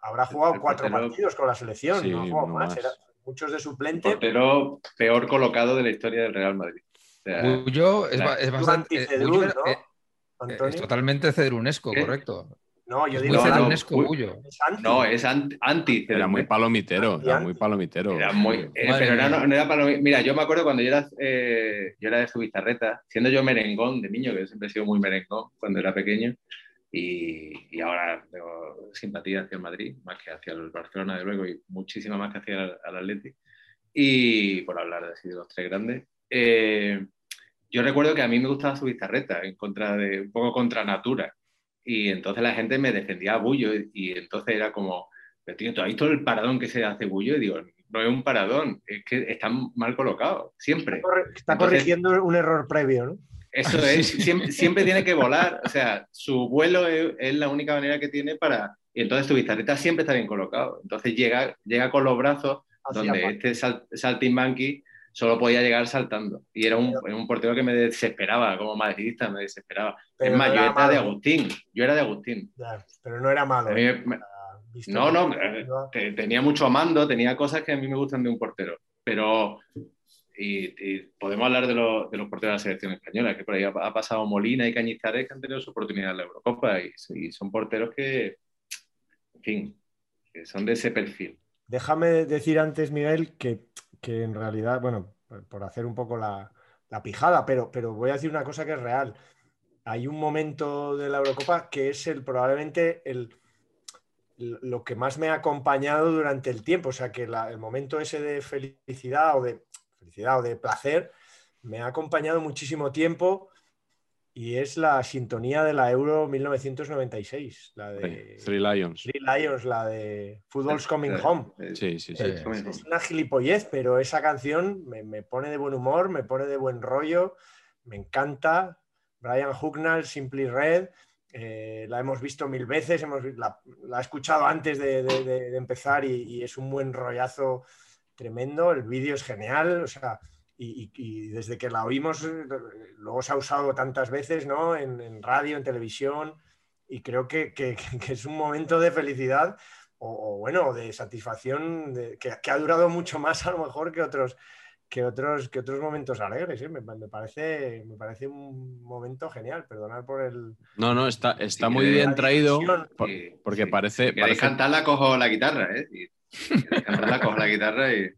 Habrá jugado el cuatro partidos con la selección, Sí, no ha jugado no más, más. era- muchos de suplente. portero peor colocado de la historia del Real Madrid. O sea, Bullo es, ba- es bastante. eh, Bullo ¿no? eh, es totalmente cedrunesco, ¿Qué? correcto. No, yo Es digo muy no, es anti. no, es anti. Era muy palomitero, era muy palomitero. Era muy, eh, pero era- no, no era mí. Mira, yo me acuerdo cuando yo era, eh, yo era de Zubizarreta, siendo yo merengón de niño, que siempre he sido muy merengón cuando era pequeño, y, y ahora tengo simpatía hacia el Madrid, más que hacia el Barcelona, de luego, y muchísima más que hacia el, al Atleti. Y por hablar de, así de los tres grandes, eh, yo recuerdo que a mí me gustaba Zubizarreta, en contra de, un poco contra natura. Y entonces la gente me defendía a Bullo, y, y entonces era como, pero tío, ¿tú has visto el paradón que se hace Bullo? Y digo, no es un paradón, es que están mal colocados, siempre. Corre- Está Entonces- corrigiendo un error previo, ¿no? Eso <laughs> es, siempre, siempre tiene que volar, o sea, su vuelo es, es la única manera que tiene para... Y entonces tu bizarreta siempre está bien colocado. Entonces llega, llega con los brazos donde este sal, saltimbanqui solo podía llegar saltando. Y era un, un portero que me desesperaba, como madridista me desesperaba. Pero es más, no yo era de. Agustín, yo era de Agustín. Ya, pero no era malo. Mí ¿eh? me- no, no, eh, te- tenía mucho mando, tenía cosas que a mí me gustan de un portero, pero y, podemos hablar de, los- de los porteros de la selección española, que por ahí ha, pasado Molina y Cañizares que han tenido su oportunidad en la Eurocopa y, son porteros que, en fin, que son de ese perfil. Déjame decir antes, Miguel, que, que en realidad, bueno, por- hacer un poco la, la pijada, pero, pero voy a decir una cosa que es real. Hay un momento de la Eurocopa que es el probablemente el, lo que más me ha acompañado durante el tiempo. O sea, que el momento ese de felicidad o de felicidad o de placer me ha acompañado muchísimo tiempo y es la sintonía de la Euro 1996, la de Three Lions. Three Lions, la de Football's Coming Eh, Home. eh, Sí, sí, sí. eh. Es una gilipollez, pero esa canción me, me pone de buen humor, me pone de buen rollo, me encanta. Brian Hucknall, Simply Red, eh, la hemos visto mil veces, hemos, la, la he escuchado antes de, de- de- de empezar y, y es un buen rollazo tremendo. El vídeo es genial, o sea, y, desde que la oímos, eh, luego se ha usado tantas veces, ¿no? En, radio, en televisión, y creo <laughs> que, es un momento de felicidad o, bueno, de satisfacción que ha durado mucho más a lo mejor que otros, que otros, que otros momentos alegres. ¿eh? Me, me parece, me parece un momento genial, perdonar por el... No, no, está, está Sí, muy bien traído diversión. por- Sí, porque sí. parece... Si parece- cantarla, cojo la guitarra, ¿eh? Si cantarla, cojo la guitarra y...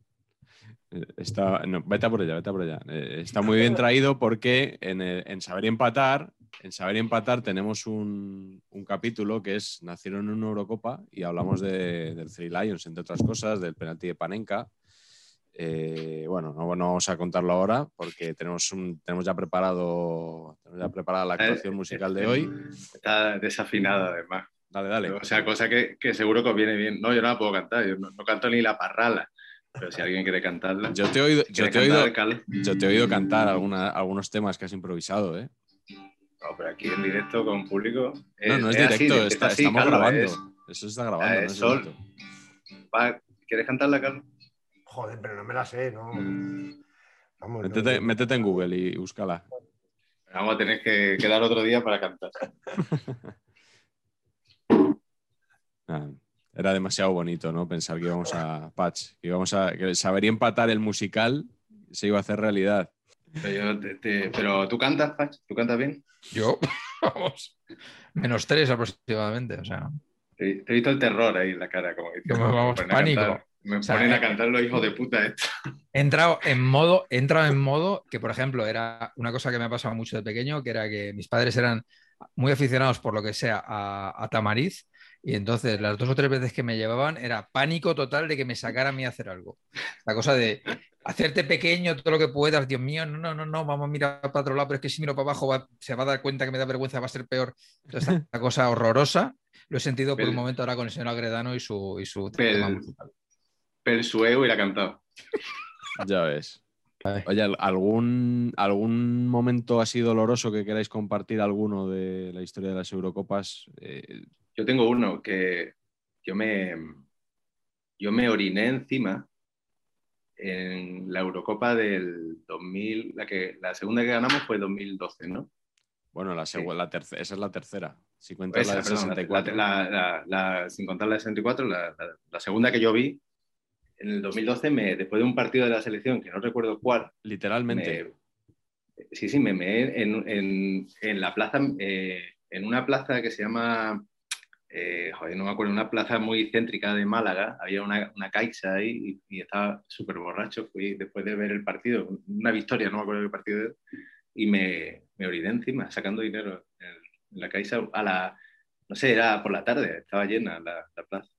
<laughs> Está, no, vete a por ella, vete a por ella. Eh, está muy bien traído porque en, el- en Saber y Empatar, en Saber y Empatar tenemos un, un capítulo que es Nacieron en una Eurocopa y hablamos de- del Three Lions, entre otras cosas, del penalti de Panenka. Eh, bueno, no, no vamos a contarlo ahora porque tenemos, un, tenemos ya preparado tenemos ya preparada la actuación musical de hoy. Está desafinada, además. Dale, dale. O sea, cosa que, que seguro que os viene bien. No, yo no la puedo cantar, yo no, no canto ni la parrala. Pero si alguien quiere cantarla. Yo te he oído, yo te he oído, cantar, yo te he oído cantar alguna- algunos temas que has improvisado, ¿eh? No, pero aquí en directo con público. No, no es así, directo, es está- así, estamos Carlos, grabando. es- Eso se está grabando, eh, no es sol. va, ¿Quieres cantarla, Carlos? Joder, pero no me la sé, ¿no? Vamos, no- Métete, métete en Google y búscala. Vamos a tener que quedar otro día para cantar. <laughs> Ah, Era demasiado bonito, ¿no? Pensar que íbamos a Patch, que íbamos a que saber y empatar el musical se iba a hacer realidad. Pero, yo te- te- pero tú cantas, Pach, tú cantas bien. Yo, <laughs> vamos, menos tres aproximadamente. O sea, Te, te he visto el terror ahí en la cara, como que Como vamos, pánico. Me O sea, ponen a cantar los hijos de puta esto. He entrado en modo, he entrado en modo que, por ejemplo, era una cosa que me ha pasado mucho de pequeño, que era que mis padres eran muy aficionados por lo que sea a, a Tamariz, y entonces las dos o tres veces que me llevaban era pánico total de que me sacara a mí a hacer algo. La cosa de hacerte pequeño todo lo que puedas, Dios mío, no, no, no, no, vamos a mirar para otro lado, pero es que si miro para abajo va- se va a dar cuenta que me da vergüenza, va a ser peor. Entonces, <laughs> esta cosa horrorosa lo he sentido por un momento ahora con el señor Agredano y su, y su Pel- tema musical. Persueo y la cantado. Ya ves. Oye, ¿al- ¿algún, ¿algún momento así doloroso que queráis compartir alguno de la historia de las Eurocopas? Eh, Yo tengo uno que yo me, yo me oriné encima en la Eurocopa del 2000, la, que, la segunda que ganamos fue 2012, ¿no? bueno, la Sí. la terce- esa es la tercera. Si cuentas Esa, la del perdón, la- 64. la- la- la- sin contar la de 64, la, la- la segunda que yo vi en el 2012, me, después de un partido de la selección, que no recuerdo cuál, Literalmente. me- sí, sí, me meé en, en- en la plaza, eh, en una plaza que se llama, eh, joder, no me acuerdo, una plaza muy céntrica de Málaga, había una, una caixa ahí y, y estaba súper borracho, fui después de ver el partido, una victoria, no me acuerdo qué partido era, y me, me oriné encima, sacando dinero en, en la caixa a la, no sé, era por la tarde, estaba llena la, la plaza.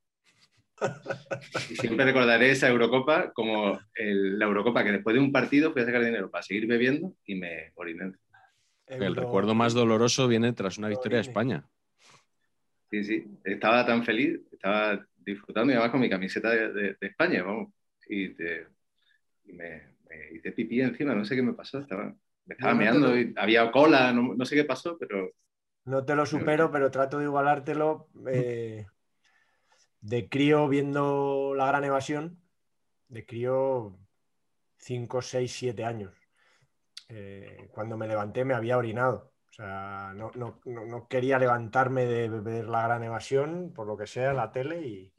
Siempre recordaré esa Eurocopa como el- la Eurocopa que después de un partido fui a sacar dinero para seguir bebiendo y me oriné. El recuerdo más doloroso viene tras una victoria de. España. Sí, sí, estaba tan feliz, estaba disfrutando y además con mi camiseta de, de- de España, vamos. Y, te- y me, me hice pipí encima, no sé qué me pasó, estaba, me estaba No, no te meando, lo- y había cola, no, no sé qué pasó, pero No te lo supero, pero trato de igualártelo. eh, de crío viendo la gran evasión, de crío 5, 6, 7 años. Eh, cuando me levanté me había orinado. O sea, no, no- no- quería levantarme de ver la gran evasión, por lo que sea, la tele y.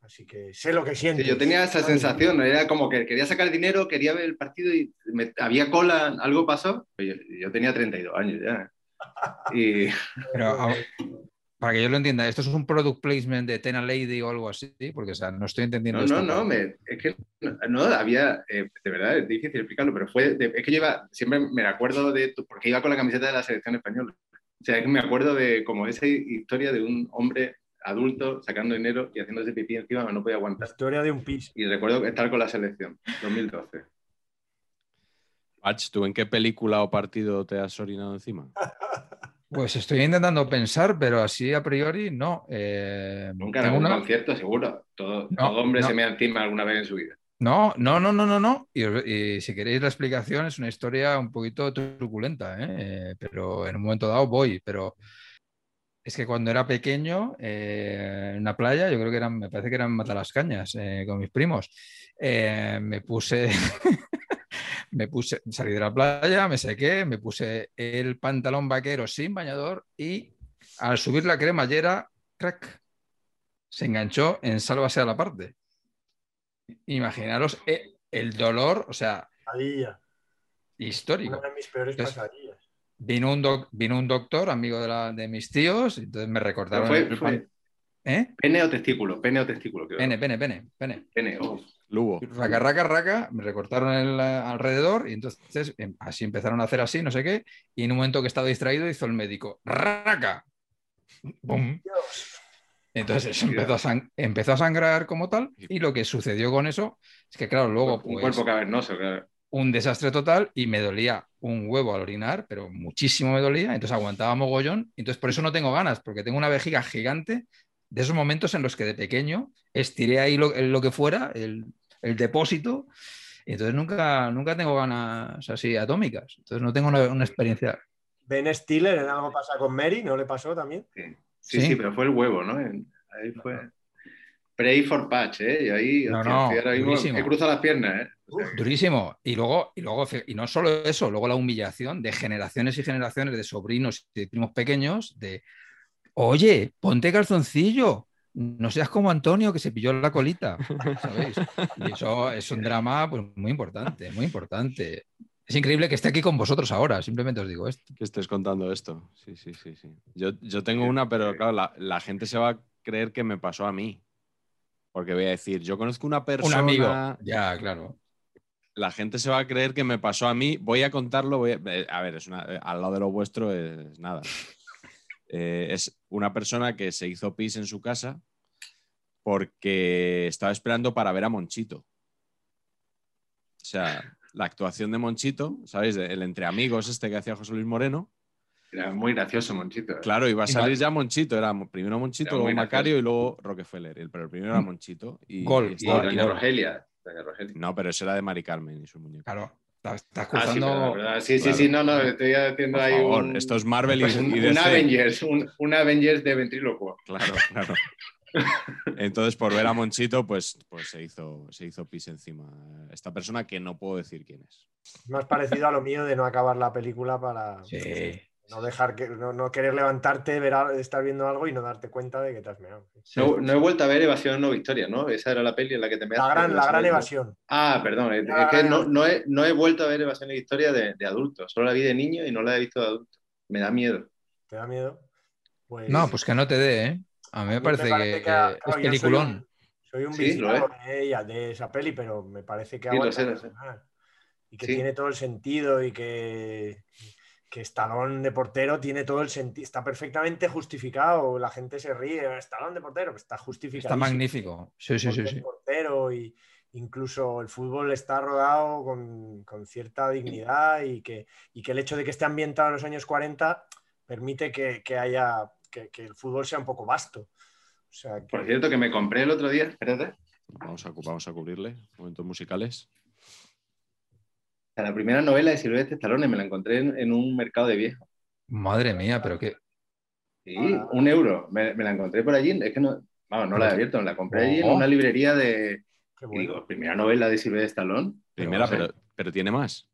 Así que sé lo que sí, sientes. yo tenía esa sensación, era como que quería sacar dinero, quería ver el partido y me- había cola, algo pasó. Yo, yo tenía 32 años ya. Y Pero <laughs> para que yo lo entienda, ¿esto es un product placement de Tena Lady o algo así? Porque, o sea, no estoy entendiendo No, esto. no, no, me- es que no, no, había, eh, de verdad, es difícil explicarlo, pero fue, de- es que yo iba, siempre me acuerdo de, tu- porque iba con la camiseta de la selección española. O sea, es que me acuerdo de como esa historia de un hombre adulto sacando dinero y haciéndose pipí encima, no podía aguantar. Historia de un pis. Y recuerdo estar con la selección, 2012. Patch, ¿tú en qué película o partido te has orinado encima? <laughs> Pues estoy intentando pensar, pero así a priori no. Eh, Nunca en algún una- concierto, seguro. Todo, No, todo hombre no. se mea encima alguna vez en su vida. No, no, no, no, no, no. Y, y si queréis la explicación, es una historia un poquito truculenta, ¿eh? Eh, pero en un momento dado voy. Pero es que cuando era pequeño, eh, en una playa, yo creo que eran, me parece que eran Matalascañas, eh, con mis primos, eh, me puse, <laughs> me puse, salí de la playa, me sequé, me puse el pantalón vaquero sin bañador y al subir la cremallera, crack, se enganchó en sálvase a la parte. Imaginaros eh, el dolor, o sea, histórico. Una de mis peores Entonces. Vino un, doc- vino un doctor, amigo de, la- de mis tíos, entonces me recordaron fue, el fue ¿Eh? pene o testículo, pene o testículo. creo. Pene, pene, pene, pene. Pene, oh. Lugo. Raca, raca, raca, me recortaron el alrededor y entonces em, así empezaron a hacer así, no sé qué, y en un momento que estaba distraído hizo el médico, raca. Bum. Entonces empezó a, sang- empezó a sangrar como tal y lo que sucedió con eso es que claro, luego un pues, cuerpo cavernoso, claro. un desastre total y me dolía un huevo al orinar, pero muchísimo me dolía, entonces aguantaba mogollón, y entonces por eso no tengo ganas, porque tengo una vejiga gigante de esos momentos en los que de pequeño estiré ahí lo, lo que fuera, el, el depósito, y entonces nunca, nunca tengo ganas así atómicas, entonces no tengo una, una experiencia. Ben Stiller en algo pasa con Mary, ¿no le pasó también? Sí. Sí, Sí. sí, pero fue el huevo, ¿no? En- Ahí fue. Pray for patch, ¿eh? Y ahí, No, no, estoy ahora mismo durísimo. he cruzado las piernas, ¿eh? Durísimo. Y luego, y luego, y no solo eso, luego la humillación de generaciones y generaciones de sobrinos y de primos pequeños de oye, ponte calzoncillo, no seas como Antonio que se pilló la colita. <laughs> ¿Sabéis? Y eso es un drama pues, muy importante, muy importante. Es increíble que esté aquí con vosotros ahora, simplemente os digo esto. que estés contando esto. Sí, sí, sí, sí. Yo, yo tengo una, pero claro, la, la gente se va a creer que me pasó a mí. Porque voy a decir, yo conozco una persona. Un amigo. Ya, claro. La gente se va a creer que me pasó a mí. Voy a contarlo. voy a, eh, a ver, es una- eh, al lado de lo vuestro es nada. <laughs> Eh, es una persona que se hizo pis en su casa porque estaba esperando para ver a Monchito. O sea, la actuación de Monchito, ¿sabéis? El entre amigos este que hacía José Luis Moreno. Era muy gracioso, Monchito. ¿eh? Claro, iba a salir ya Monchito. Era primero Monchito, Era luego Macario gracioso. y luego Rockefeller. El- Pero el primero era Monchito. Y, Gol. y Y estaba- Doña y- Rogelia. Doña Rogelia. No, pero ese era de Mari Carmen y su muñeco. Claro. Estás Ah, sí, cruzando. sí, sí, Claro. sí, no, no, estoy haciendo Por ahí favor, un, esto es Marvel y, pues un, y un DC. Avengers, un, un Avengers de ventrílocuo. Claro, claro. Entonces, por ver a Monchito, pues, pues se, hizo, se hizo pis encima. Esta persona que no puedo decir quién es. Es más parecido a lo mío de no acabar la película para Sí. no dejar que no, no querer levantarte, ver, estar viendo algo y no darte cuenta de que te has meado. No, no he vuelto a ver Evasión no Victoria, ¿no? Esa era la peli en la que te me La gran, la gran evasión. Ah, perdón, es, que no, no, he, no he vuelto a ver Evasión y Victoria de, de adulto. Solo la vi de niño y no la he visto de adulto. Me da miedo. ¿Te da miedo? Pues, No, pues que no te dé, ¿eh? A mí me parece, que, que, que claro, es yo soy peliculón. un- Soy un Sí, de ella, de esa peli, pero me parece que Sí, lo aguanta sé, lo sé. fenomenal. Y que Sí. tiene todo el sentido y que, que Stallone de portero tiene todo el sentido. Está perfectamente justificado. La gente se ríe. Stallone de portero, está justificado. Está magnífico. Sí, sí, sí, sí. portero y incluso el fútbol está rodado con, con cierta dignidad y que, y que el hecho de que esté ambientado en los años 40 permite que, que haya que, que el fútbol sea un poco vasto. O sea, que- Por cierto, que me compré el otro día, espérate, Vamos a, cu- vamos a cubrirle. Momentos musicales. la primera novela de Silvestre Stallone me la encontré en, en un mercado de viejo. Madre mía, pero qué. Sí, Ah. un euro. Me, me la encontré por allí. Es que no, vamos, no la he abierto, me la compré allí en Oh. una librería de. qué bueno. digo, primera novela de Silvestre Stallone. Primera, pero, pero tiene más.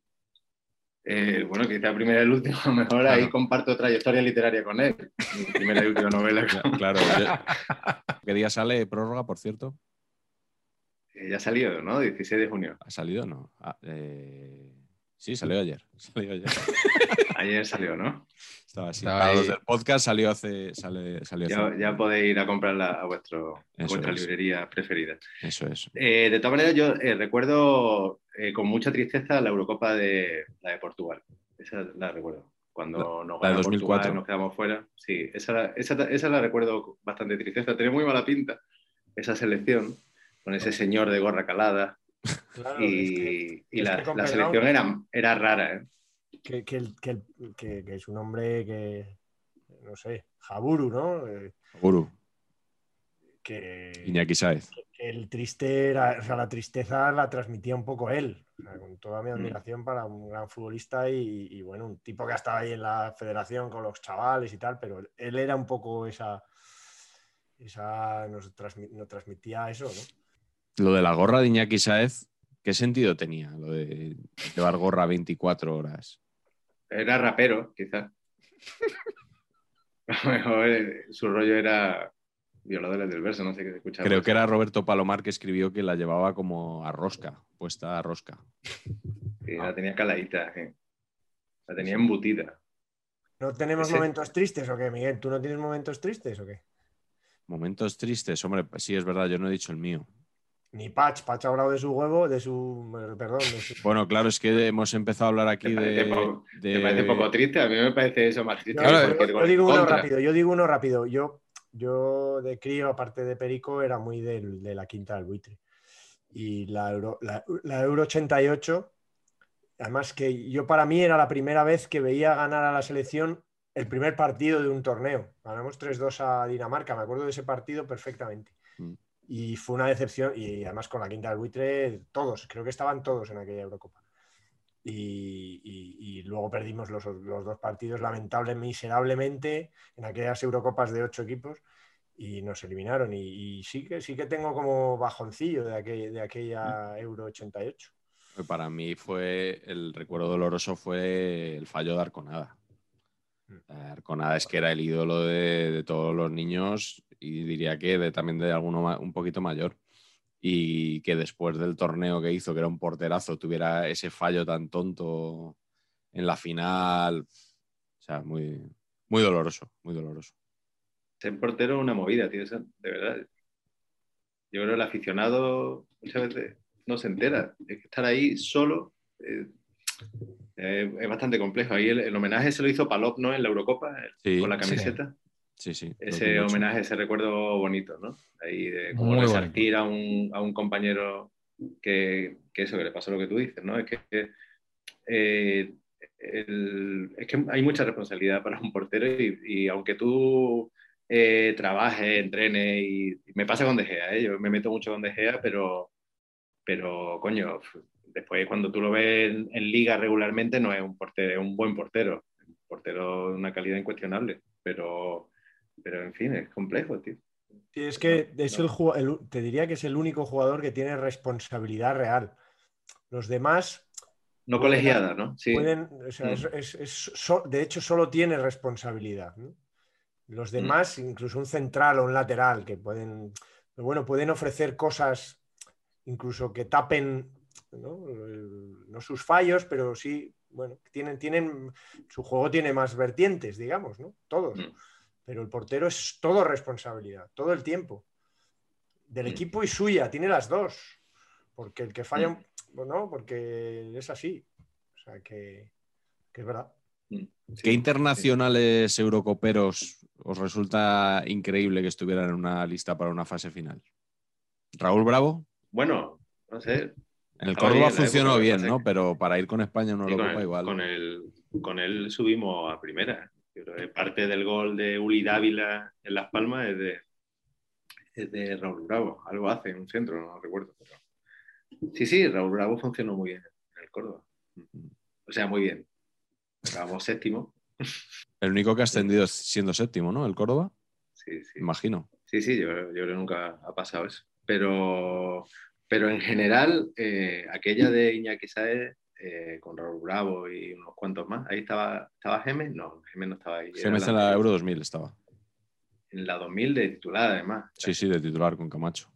Eh, bueno, quizá primera y el último, a <laughs> lo mejor ahí comparto trayectoria literaria con él. Mi primera y última novela. <laughs> Claro. yo- ¿Qué día sale prórroga, por cierto? Eh, ya salió, ¿no? 16 de junio. ¿Ha salido o no? Ah, eh, Sí, salió ayer. <laughs> Salió ayer. Ayer salió, ¿no? Estaba así. Estaba Para ahí. los del podcast salió hace. Sale, salió Ya, hace- ya podéis ir a comprarla a, vuestro, a vuestra es. librería preferida. Eso es. Eh, de todas maneras, yo eh, recuerdo eh, con mucha tristeza la Eurocopa de, la de Portugal. Esa la recuerdo. Cuando nos la ganó 2004. Portugal nos quedamos fuera. Sí, esa, esa, esa la recuerdo bastante tristeza. Tenía muy mala pinta esa selección, con ese señor de gorra calada. Claro, es que- Y, y es la, la selección era, era rara, ¿eh? Que, que, el- que, que- que es un hombre que, no sé, Jaburu, ¿no? Eh, Guru, que, Iñaki Saez. que el triste era, o sea, la tristeza la transmitía un poco él, O sea, con toda mi Mm. admiración para un gran futbolista y, y, bueno, un tipo que ha estado ahí en la federación con los chavales y tal, pero él era un poco esa, esa nos, transmi- nos transmitía eso, ¿no? Lo de la gorra de Iñaki Saez, ¿qué sentido tenía? Lo de llevar gorra 24 horas. Era rapero, quizás. <laughs> A lo mejor eh, su rollo era violadores del verso, no sé qué se escucha. Creo que era Roberto Palomar que escribió que la llevaba como a rosca, puesta a rosca. Sí, la tenía caladita, eh. la tenía embutida. ¿No tenemos Ese- momentos tristes o qué, Miguel? ¿Tú no tienes momentos tristes o qué? Momentos tristes, hombre, pues sí, es verdad, yo no he dicho el mío. Ni Patch, Patch ha hablado de su huevo, de su, perdón, de su... Bueno, claro, es que hemos empezado a hablar aquí ¿Te parece, de, poco, de- te parece poco triste? A mí me parece eso más triste. Yo, Claro, digo uno rápido, yo digo uno rápido. Yo, yo de crío, aparte de Perico, era muy de la quinta del buitre. Y la Euro, la, la Euro 88, además que yo para mí era la primera vez que veía ganar a la selección el primer partido de un torneo. Ganamos 3-2 a Dinamarca, me acuerdo de ese partido perfectamente. Mm. Y fue una decepción, y además con la quinta del buitre, todos, creo que estaban todos en aquella Eurocopa. Y, y- y luego perdimos los, los dos partidos lamentable, miserablemente en aquellas Eurocopas de ocho equipos y nos eliminaron. Y, y sí, que, sí que tengo como bajoncillo de, aquel- de aquella Euro 88. Para mí fue, el recuerdo doloroso fue el fallo de Arconada. Mm. Arconada es que era el ídolo de, de todos los niños y diría que de- también de alguno un poquito mayor. Y que después del torneo que hizo, que era un porterazo, tuviera ese fallo tan tonto en la final. O sea, muy, muy doloroso, muy doloroso. Ser portero es una movida, tío, de verdad. yo creo que el aficionado muchas veces no se entera. Es que estar ahí solo eh, eh, es bastante complejo. Ahí el, homenaje se lo hizo Palop, ¿no? En la Eurocopa, con la camiseta. Sí, sí. Ese homenaje, ese recuerdo bonito, ¿no? Ahí de cómo resartir a un, a un compañero que, que, eso, que le pasó lo que tú dices, ¿no? Es que, eh, es que hay mucha responsabilidad para un portero y, y aunque tú eh, trabajes, entrenes y, me pasa con De Gea, ¿eh? yo me meto mucho con De Gea, pero, pero coño, después cuando tú lo ves en, en, liga regularmente no es un portero, es un buen portero, un portero de una calidad incuestionable, pero pero en fin, es complejo, tío. Sí, es que es el, te diría que es el único jugador que tiene responsabilidad real. Los demás. No colegiada, ¿no? Sí. Pueden, mm. de hecho, solo tiene responsabilidad. Los mm. demás, incluso un central o un lateral, que pueden, bueno, pueden ofrecer cosas incluso que tapen ¿no? sus fallos, pero sí, bueno, tienen, tienen, su juego tiene más vertientes, digamos, ¿no? Todos. Mm. Pero el portero es todo responsabilidad, todo el tiempo. Del mm. equipo y suya, tiene las dos. Porque el que falla, bueno, mm. porque es así. O sea que, es verdad. Mm. ¿Qué internacionales eurocoperos os resulta increíble que estuvieran en una lista para una fase final? ¿Raúl Bravo? Bueno, no sé. En el Córdoba funcionó bien, ¿no? Pero para ir con España no lo Eurocopa igual. Con él, con él subimos a primera parte del gol de Uli Dávila en Las Palmas es de, de Raúl Bravo. Algo hace en un centro, no recuerdo. Sí, sí, Raúl Bravo funcionó muy bien en el Córdoba. O sea, muy bien. Acabamos séptimo. El único que ha ascendido siendo séptimo, ¿no? El Córdoba. Sí, sí. Imagino. Sí, sí, yo, yo creo que nunca ha pasado eso. Pero, pero en general, eh, aquella de Iñaki Saez eh, con Raúl Bravo y unos cuantos más. Ahí estaba, ¿estaba Gemes? No, Gemes no estaba ahí. Gemes en la Euro 2000 estaba. En la 2000 de titular, además. Sí, sí, de titular con Camacho.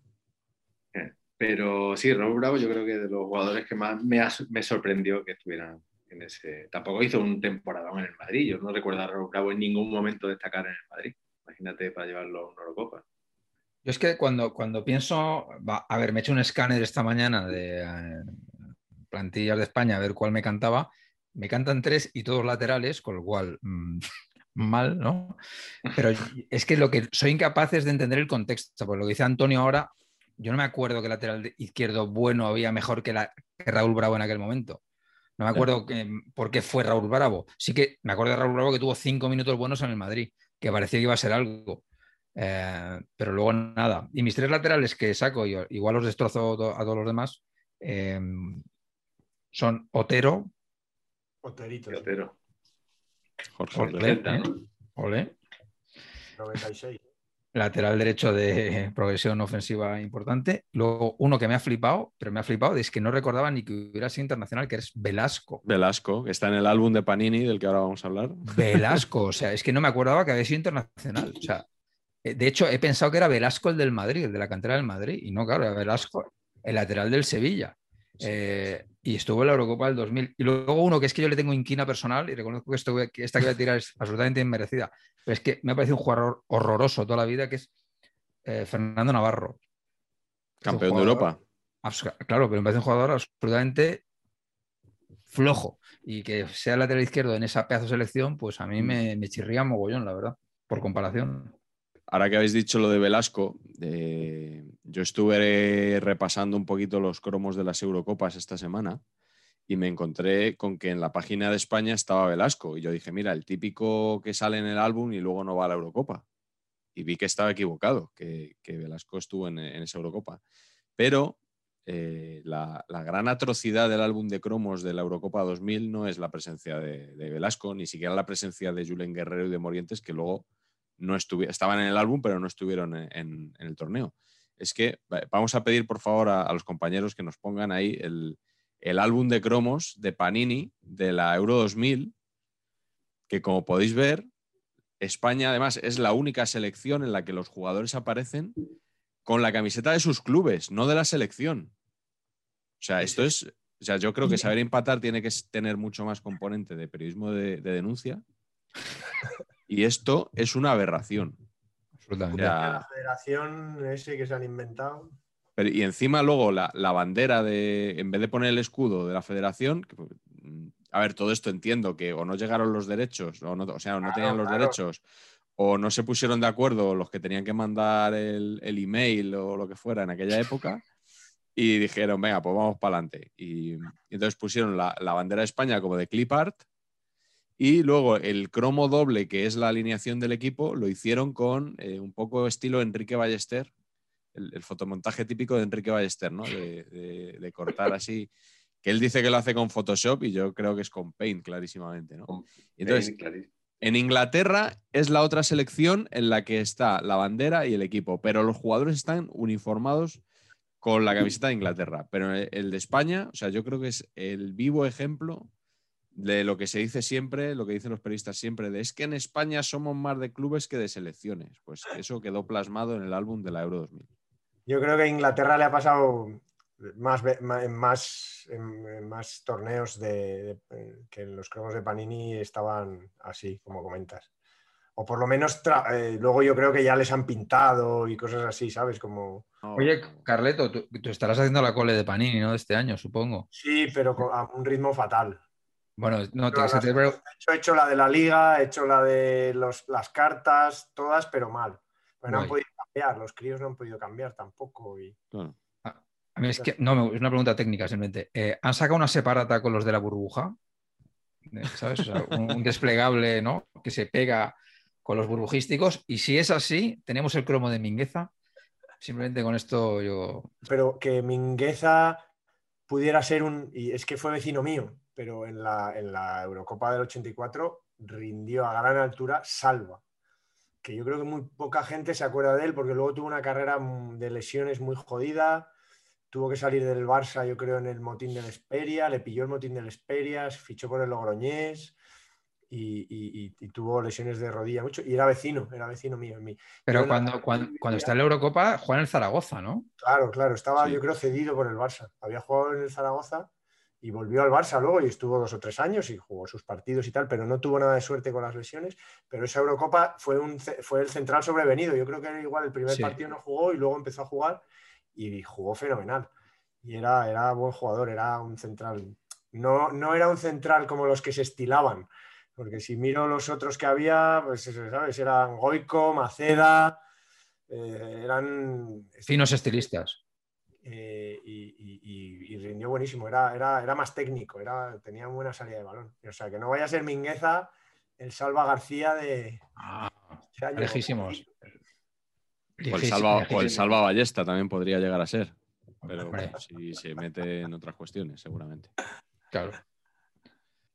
Eh, pero sí, Raúl Bravo yo creo que de los jugadores que más me, me sorprendió que estuvieran en ese... Tampoco hizo un temporadón en el Madrid. Yo no recuerdo a Raúl Bravo en ningún momento destacar en el Madrid. Imagínate para llevarlo a una Eurocopa. Yo es que cuando, cuando pienso, a ver, me he hecho un escáner esta mañana de, eh, plantillas de España a ver cuál me cantaba. Me cantan tres y todos laterales, con lo cual mm, <laughs> mal, ¿no? Pero es que lo que soy incapaz es de entender el contexto. Por lo que dice Antonio ahora, yo no me acuerdo que lateral izquierdo bueno había mejor que, la, Raúl Bravo en aquel momento. No me acuerdo que, por qué fue Raúl Bravo. Sí que me acuerdo de Raúl Bravo que tuvo cinco minutos buenos en el Madrid, que parecía que iba a ser algo. Eh, pero luego nada. Y mis tres laterales que saco, igual los destrozo a todos los demás, eh, son Otero. Oterito. Otero. Jorge Ole, 96. Lateral derecho de <laughs> progresión ofensiva importante. Luego, uno que me ha flipado, pero me ha flipado, es que no recordaba ni que hubiera sido internacional, que es Velasco. Velasco, que está en el álbum de Panini, del que ahora vamos a hablar. Velasco, o sea, es que no me acordaba que había sido internacional. O sea, eh, de hecho, he pensado que era Velasco el del Madrid, el de la cantera del Madrid, y no, claro, era Velasco, el lateral del Sevilla. Eh, y estuvo en la Eurocopa del 2000. Y luego uno que es que yo le tengo inquina personal y reconozco que, esto, que esta que voy a tirar es absolutamente inmerecida. Pero es que me ha parecido un jugador horroroso toda la vida, que es eh, Fernando Navarro. Campeón de Europa. Claro, pero me parece un jugador absolutamente flojo. Y que sea lateral izquierdo en esa pedazo de selección, pues a mí mm. me, me chirría mogollón, la verdad, por comparación. Ahora que habéis dicho lo de Velasco, yo estuve repasando un poquito los cromos de las Eurocopas esta semana y me encontré con que en la página de España estaba Velasco. Y yo dije, mira, el típico que sale en el álbum y luego no va a la Eurocopa. Y vi que estaba equivocado, que, Velasco estuvo en, esa Eurocopa. Pero eh, la, gran atrocidad del álbum de cromos de la Eurocopa 2000 no es la presencia de, de Velasco, ni siquiera la presencia de Julen Guerrero y de Morientes, que luego no estaban en el álbum, pero no estuvieron en, el torneo. Es que vamos a pedir, por favor, a, los compañeros que nos pongan ahí el, álbum de cromos de Panini de la Euro 2000, que como podéis ver, España además es la única selección en la que los jugadores aparecen con la camiseta de sus clubes, no de la selección. O sea, esto es, o sea, yo creo que saber empatar tiene que tener mucho más componente de periodismo de denuncia y esto es una aberración. Absolutamente. La federación ese que se han inventado. Pero, y encima luego la, la bandera de, en vez de poner el escudo de la federación, que, mm, a ver, todo esto entiendo que o no llegaron los derechos, o, no, o sea, o no Claro, tenían los claro. derechos, o no se pusieron de acuerdo los que tenían que mandar el, el email o lo que fuera en aquella época, y dijeron, venga, pues vamos para adelante. Y, y entonces pusieron la, la bandera de España como de clip art, y luego el cromo doble, que es la alineación del equipo, lo hicieron con eh, un poco estilo Enrique Ballester, el, el fotomontaje típico de Enrique Ballester, ¿no? De, de- de cortar así. Que él dice que lo hace con Photoshop y yo creo que es con Paint, clarísimamente, ¿no? Entonces, en Inglaterra es la otra selección en la que está la bandera y el equipo, pero los jugadores están uniformados con la camiseta de Inglaterra. Pero el de España, o sea, yo creo que es el vivo ejemplo de lo que se dice siempre, lo que dicen los periodistas siempre, de es que en España somos más de clubes que de selecciones. Pues eso quedó plasmado en el álbum de la Euro 2000. Yo creo que a Inglaterra le ha pasado más, más, más torneos de, de- que en los cromos de Panini estaban así, como comentas. O por lo menos tra- eh, luego yo creo que ya les han pintado y cosas así, ¿sabes? Como... Oye, Carleto, tú, tú estarás haciendo la cole de Panini, ¿no? De este año, supongo. Sí, pero con- a un ritmo fatal. Bueno, no, te, Pero se las- te veo- He hecho, he hecho la de la liga, he hecho la de los- las cartas, todas, pero mal. Pues no han podido cambiar, los críos no han podido cambiar tampoco. Y... Claro. A mí es que, no, me- es una pregunta técnica simplemente. Eh, ¿Han sacado una separata con los de la burbuja? Eh, ¿Sabes? O sea, un, un desplegable, ¿no? Que se pega con los burbujísticos. Y si es así, tenemos el cromo de Mingueza. Simplemente con esto yo. pero que Mingueza pudiera ser un. Y es que fue vecino mío, pero en la, en la Eurocopa del 84 rindió a gran altura Salva. Que yo creo que muy poca gente se acuerda de él porque luego tuvo una carrera mm, de lesiones muy jodida. Tuvo que salir del Barça, yo creo, en el motín del Esperia. Le pilló el motín del Esperia, fichó por el Logroñés. Y, y- tuvo lesiones de rodilla mucho. Y era vecino, era vecino mío. en mí. Pero la- cuando, cuando, <laughs> cuando está en la Eurocopa, juega en el Zaragoza, ¿no? Claro, claro, estaba Sí. yo creo cedido por el Barça. Había jugado en el Zaragoza y volvió al Barça luego y estuvo dos o tres años y jugó sus partidos y tal, pero no tuvo nada de suerte con las lesiones. Pero esa Eurocopa fue, un, fue el central sobrevenido. Yo creo que era igual el primer Sí. partido no jugó y luego empezó a jugar y jugó fenomenal. Y era, era buen jugador, era un central. No, no era un central como los que se estilaban, porque si miro los otros que había, pues ¿sabes? Eran Goico, Maceda, eh, eran Finos estilistas. Eh, y, y- y- y rindió buenísimo. Era, era, era más técnico, era, tenía buena salida de balón. O sea, que no vaya a ser Mingueza el Salva García de este año. lejísimos. O el, salva, o el salva ballesta también podría llegar a ser. Pero bueno, si se mete en otras cuestiones, seguramente. Claro.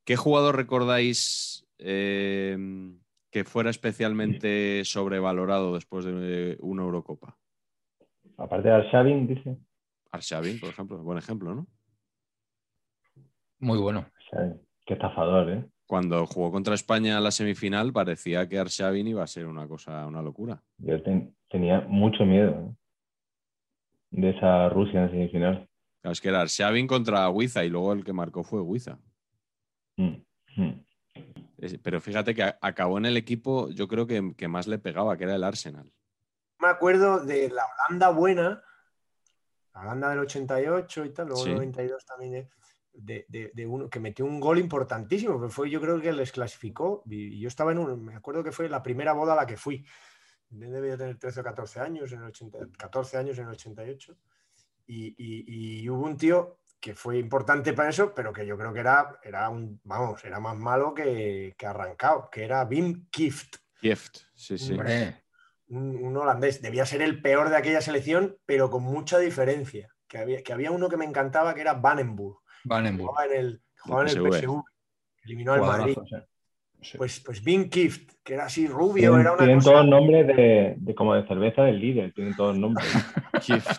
¿Qué jugador recordáis eh, que fuera especialmente sobrevalorado después de una Eurocopa? Aparte de Arshavin, dice. Arshavin, por ejemplo, buen ejemplo, ¿no? Muy bueno. Qué estafador, ¿eh? Cuando jugó contra España en la semifinal parecía que Arshavin iba a ser una cosa, una locura. Yo ten- tenía mucho miedo ¿eh? de esa Rusia en semifinal. Claro, es que era Arshavin contra Huiza y luego el que marcó fue Huiza. Mm, mm. Pero fíjate que acabó en el equipo, yo creo que, que más le pegaba, que era el Arsenal. Me acuerdo de la Holanda buena, la Holanda del 88 y tal, luego Sí. el 92 también, de, de- de uno que metió un gol importantísimo, que fue yo creo que les clasificó. Y y yo estaba en un, me acuerdo que fue la primera boda a la que fui. Debía tener 13 o 14 años, en el 80, 14 años en el 88. Y, y- y hubo un tío que fue importante para eso, pero que yo creo que era, era un, vamos, era más malo que, que arrancado, que era Wim Kieft Gift, sí, sí. Hombre, un, un holandés. Debía ser el peor de aquella selección, pero con mucha diferencia. Que había, que había uno que me encantaba que era Vanenburg. Vanenburg. Jugaba en el, jugaba en el PSV. Eliminó al Madrid. Sí. Pues, pues Vin Kift, que era así rubio, Tienen, era una tienen cosa. todos nombres de, de como de cerveza del líder, tienen todos nombres. <laughs> Gift.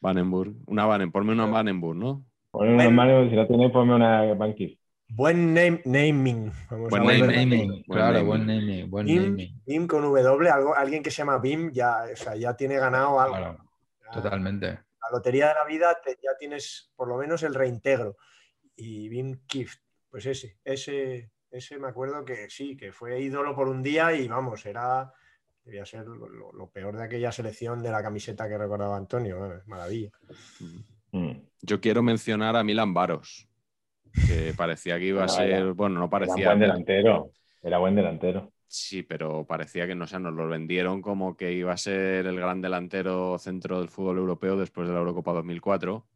Vanenburg. Una Vanen, ponme una Vanenburg, ¿no? Buen- unas manos, si no tiene, ponme una Banquis. Buen name, naming. Vamos Buen a naming, claro, buen naming, buen Bim, naming. Bim con W, algo, alguien que se llama Bim ya, o sea, ya tiene ganado algo. Claro, Ya- totalmente. la lotería de la vida te- ya tienes por lo menos el reintegro. Y Bim Kift, pues ese, ese, ese me acuerdo que sí, que fue ídolo por un día y vamos, era debía ser lo, lo- lo peor de aquella selección de la camiseta que recordaba Antonio. Maravilla. Mm. Yo quiero mencionar a Milan Baros, que parecía que iba a Era- ser, era- bueno, no Era parecía, buen delantero. Era buen delantero. sí, pero parecía que no sé, nos lo vendieron como que iba a ser el gran delantero centro del fútbol europeo después de la Eurocopa 2004,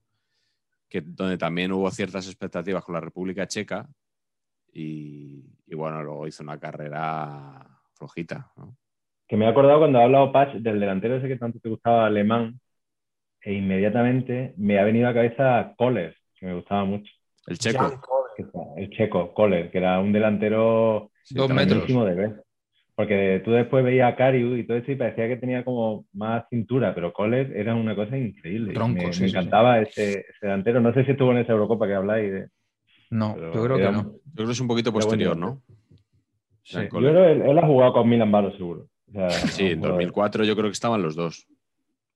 que, donde también hubo ciertas expectativas con la República Checa y, y bueno, luego hizo una carrera flojita. ¿no? Que me he acordado cuando ha hablado Patch del delantero ese que tanto te gustaba alemán, e inmediatamente me ha venido a la cabeza Kohler, que me gustaba mucho. El checo. El checo, Kohler, que era un delantero Dos también metros. de ver. Porque tú después veías a Karius y todo eso y parecía que tenía como más cintura, pero Kohler era una cosa increíble. Tronco, me, sí, me sí, sí. encantaba Ese, ese delantero. No sé si estuvo en esa Eurocopa que habláis. De, No, pero yo creo que no. Yo creo que es un poquito posterior. ¿no? Sí, Yo creo que él, él ha jugado con Milan Baros seguro. O sea, Sí, en joder, 2004 yo creo que estaban los dos,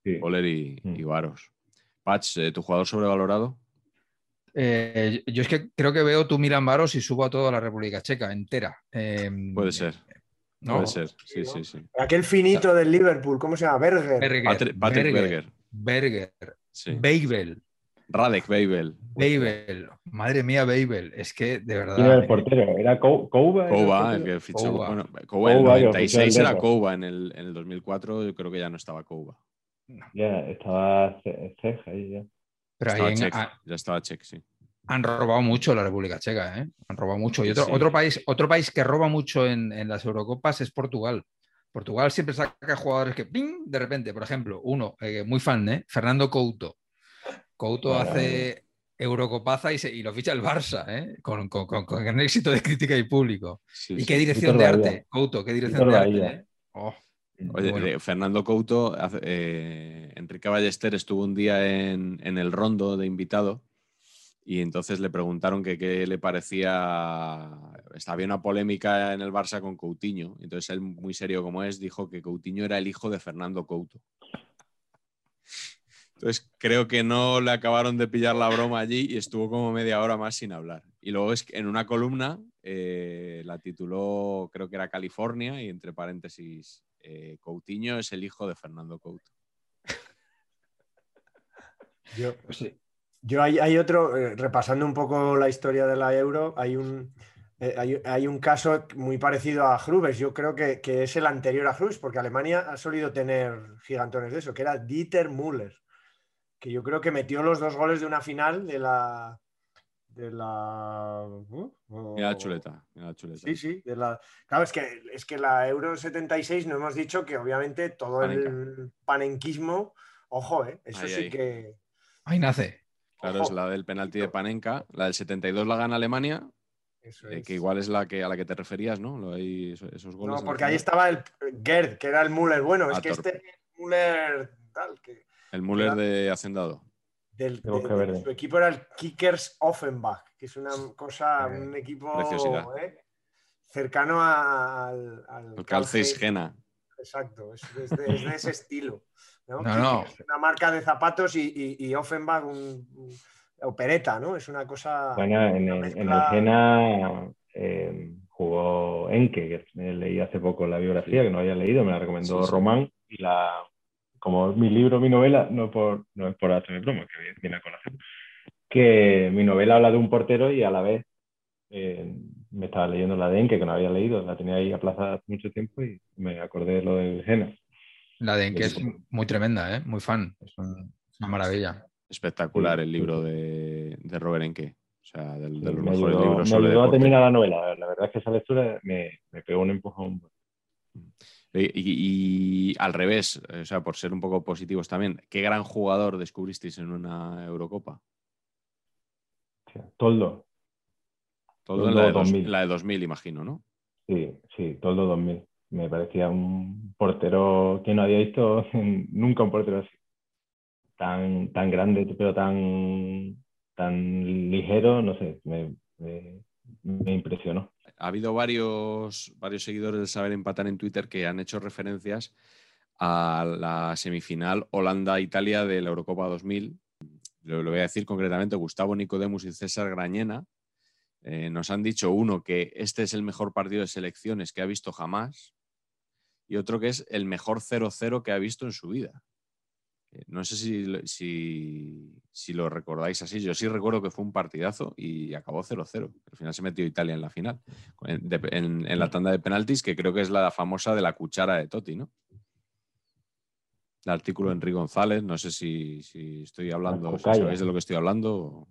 sí. Kohler y, Mm. y Varos. Patch, eh, ¿tu jugador sobrevalorado? Eh, yo es que creo que veo tú Milan Baros y subo a toda la República Checa entera. Eh, Puede ser, ¿no? puede ser. Sí, Sí, sí. Aquel finito del Liverpool, ¿cómo se llama? Berger. Berger, Patrick, Patrick Berger. Berger, Sí. Babel, Radek Babel. Babel. Madre mía, Babel. Es que de verdad. ¿Quién era el portero? ¿Era Kou- Kouba? ¿Era Kouba, el que fichó. Kouba. Bueno, Kouba en el Kouba, que 96 fichó el era. Kouba, en el, en el 2004 yo creo que ya no estaba Kouba. Ya, estaba Ce- Ceja ahí ya. Pero ahí en- Check, ha- ya estaba Check, sí. han robado mucho la República Checa, ¿eh? Han robado mucho. Y otro, Sí. otro, país, otro país que roba mucho en, en las Eurocopas es Portugal. Portugal siempre saca jugadores que, ¡ping! de repente, por ejemplo, uno, eh, muy fan, ¿eh? Fernando Couto. Couto Vale, hace Eurocopaza y, se- y lo ficha el Barça, ¿eh? Con, con- con- con gran éxito de crítica y público. Sí, ¿Y sí. qué dirección Víctor de Bahía. arte? Couto, qué dirección Víctor de arte, Bahía. ¿eh? Oh, Oye, bueno. de Fernando Couto, eh, Enrique Ballester estuvo un día en, en el rondo de invitado y entonces le preguntaron que qué le parecía. Había una polémica en el Barça con Coutinho. Entonces él, muy serio como es, dijo que Coutinho era el hijo de Fernando Couto. Entonces creo que no le acabaron de pillar la broma allí y estuvo como media hora más sin hablar. Y luego es que en una columna eh, la tituló, creo que era California, y entre paréntesis, eh, Coutinho es el hijo de Fernando Couto. Yo, Pues sí. yo hay, hay otro, eh, repasando un poco la historia de la Euro, hay un, eh, hay, hay un caso muy parecido a Hrubes. Yo creo que, que es el anterior a Hrubes, porque Alemania ha solido tener gigantones de eso, que era Dieter Müller, que yo creo que metió los dos goles de una final de la. De la. uh, o- Mira la chuleta, mira la chuleta. Sí, sí. de la... Claro, es que, es que la Euro 76 no hemos dicho que obviamente todo el panenquismo, ojo, ¿eh? eso Ahí, sí ahí. que. Ahí nace. Claro, Ojo. es la del penalti de Panenka. La del 72 la gana Alemania, Eso eh, es. que igual es la que, a la que te referías, ¿no? Lo hay, esos, esos goles. No, porque ahí estaba el Gerd, que era el Müller. Bueno, es que torpe. este Müller tal, que El Müller era- de Hacendado. Del, de- de- su equipo era el Kickers Offenbach, que es una cosa, Eh, un equipo. ¿eh? cercano al, al El Calcis Gena. Exacto, es, es de, es de ese estilo. ¿no? No, no. Kickers, Una marca de zapatos y, y- y Offenbach un, un- opereta, ¿no? Es una cosa. Bueno, en el, en mezcla- el Jena eh, jugó Enke, que leí hace poco la biografía, que no había leído, me la recomendó Sí, sí. Román. Y la, como mi libro, mi novela, no, por, no es por hacerme broma, que viene a colación, que mi novela habla de un portero y a la vez eh, me estaba leyendo la de Enke, que no había leído, la tenía ahí aplazada hace mucho tiempo y me acordé de lo del Jena. La de que es muy tremenda, ¿eh? Muy fan. Es un- es una maravilla. Espectacular el libro de, de Robert Enke. O sea, del- de, los me mejores ayudó, libros me ayudó a terminar la novela. La verdad es que esa lectura me, me pegó un empujón. Y, y- al revés, o sea, por ser un poco positivos también, ¿qué gran jugador descubristeis en una Eurocopa? Toldo, Toldo en la de, dos- 2000. la de 2000, imagino, ¿no? Sí, sí, Toldo 2000. Me parecía un portero que no había visto <laughs> nunca un portero así. Tan, tan grande, pero tan, tan ligero, no sé, me, me- me impresionó. Ha habido varios, varios seguidores del Saber Empatar en Twitter que han hecho referencias a la semifinal Holanda-Italia de la Eurocopa 2000. Lo, lo voy a decir concretamente, Gustavo Nicodemus y César Grañena eh, nos han dicho, uno, que este es el mejor partido de selecciones que ha visto jamás, y otro que es el mejor 0-0 que ha visto en su vida. Eh, No sé si, lo- si, si lo recordáis así. Yo sí recuerdo que fue un partidazo y acabó 0-0. Al final se metió Italia en la final, en, de- en- en la tanda de penaltis, que creo que es la famosa de la cuchara de Totti, ¿no? El artículo de Enrique González, no sé si, si estoy hablando, si sabéis de lo que estoy hablando.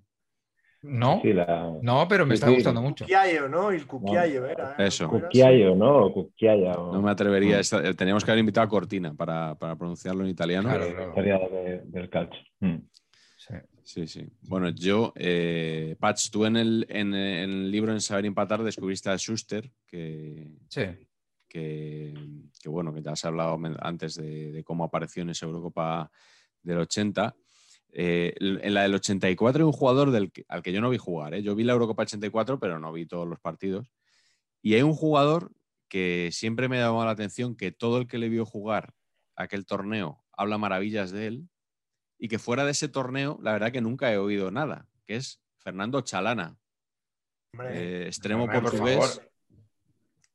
No, Sí, la... no, pero me Sí, está sí. gustando mucho. Cucchiaio, ¿no? El Cucchiaio era. ¿eh? Eso. Cucchiaio, ¿no? No me atrevería. Mm. esta- teníamos que haber invitado a Cortina para, para pronunciarlo en italiano. Claro, eh, claro. historia de- del calcio. Mm. Sí. Sí, sí. Bueno, yo, eh, Patch, tú en el, en, en el libro En Saber Empatar descubriste a Schuster, que, Sí. que, que, bueno, que ya has hablado antes de, de cómo apareció en esa Eurocopa del 80. Eh, en la del 84 hay un jugador del que- al que yo no vi jugar. ¿eh? Yo vi la Eurocopa 84, pero no vi todos los partidos. Y hay un jugador que siempre me ha llamado la atención, que todo el que le vio jugar aquel torneo habla maravillas de él, y que fuera de ese torneo, la verdad que nunca he oído nada, que es Fernando Chalana, Hombre, eh, extremo por portugués.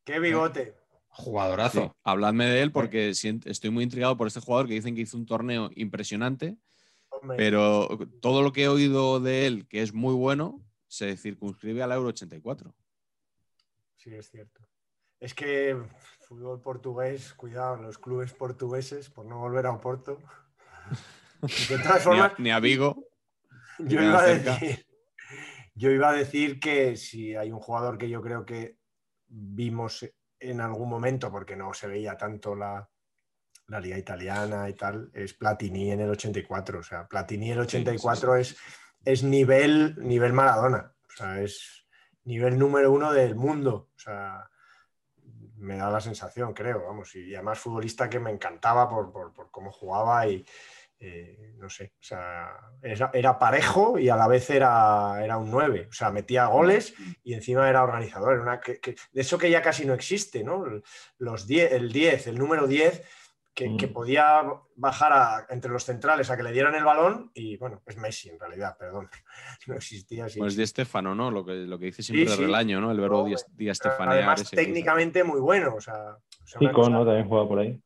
Qué bigote. Jugadorazo. Sí, habladme de él porque estoy muy intrigado por este jugador que dicen que hizo un torneo impresionante, Hombre. pero todo lo que he oído de él, que es muy bueno, se circunscribe al Euro 84. Sí, es cierto. Es que fútbol portugués, cuidado, los clubes portugueses, por no volver a Oporto. De <laughs> todas Ni formas, a, ni a Vigo. yo queda iba, a cerca. decir, yo iba a decir que si hay un jugador que yo creo que vimos en algún momento, porque no se veía tanto la, la liga italiana y tal, es Platini en el 84. O sea, Platini en el Sí, sí, 84 Es, es nivel, nivel Maradona. O sea, es nivel número uno del mundo. O sea, me da la sensación, creo, vamos. Y además futbolista que me encantaba por, por- por cómo jugaba y eh, no sé, o sea, era, era parejo y a la vez era, era un 9. O sea, metía goles y encima era organizador. Era una que- que- de eso que ya casi no existe, ¿no? Los 10, el 10, el número 10, que, Mm. que podía bajar a- entre los centrales a que le dieran el balón y, bueno, es Messi en realidad, perdón. <laughs> No existía así. Pues Di Stefano, ¿no? Lo que, lo que dice siempre Sí, sí. Relaño, ¿no? El verbo No, Di, Stefanear Además, ese técnicamente muy bueno. O sea, o sea, una Chico, cosa- ¿no? También juega por ahí.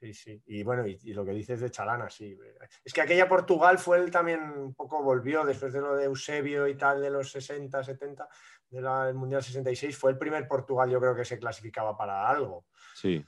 Sí, sí. Y bueno, y, y lo que dices de Chalana, sí. Es que aquella Portugal fue él también un poco volvió después de lo de Eusebio y tal de los 60, 70, del Mundial 66. Fue el primer Portugal, yo creo que se clasificaba para algo. Sí.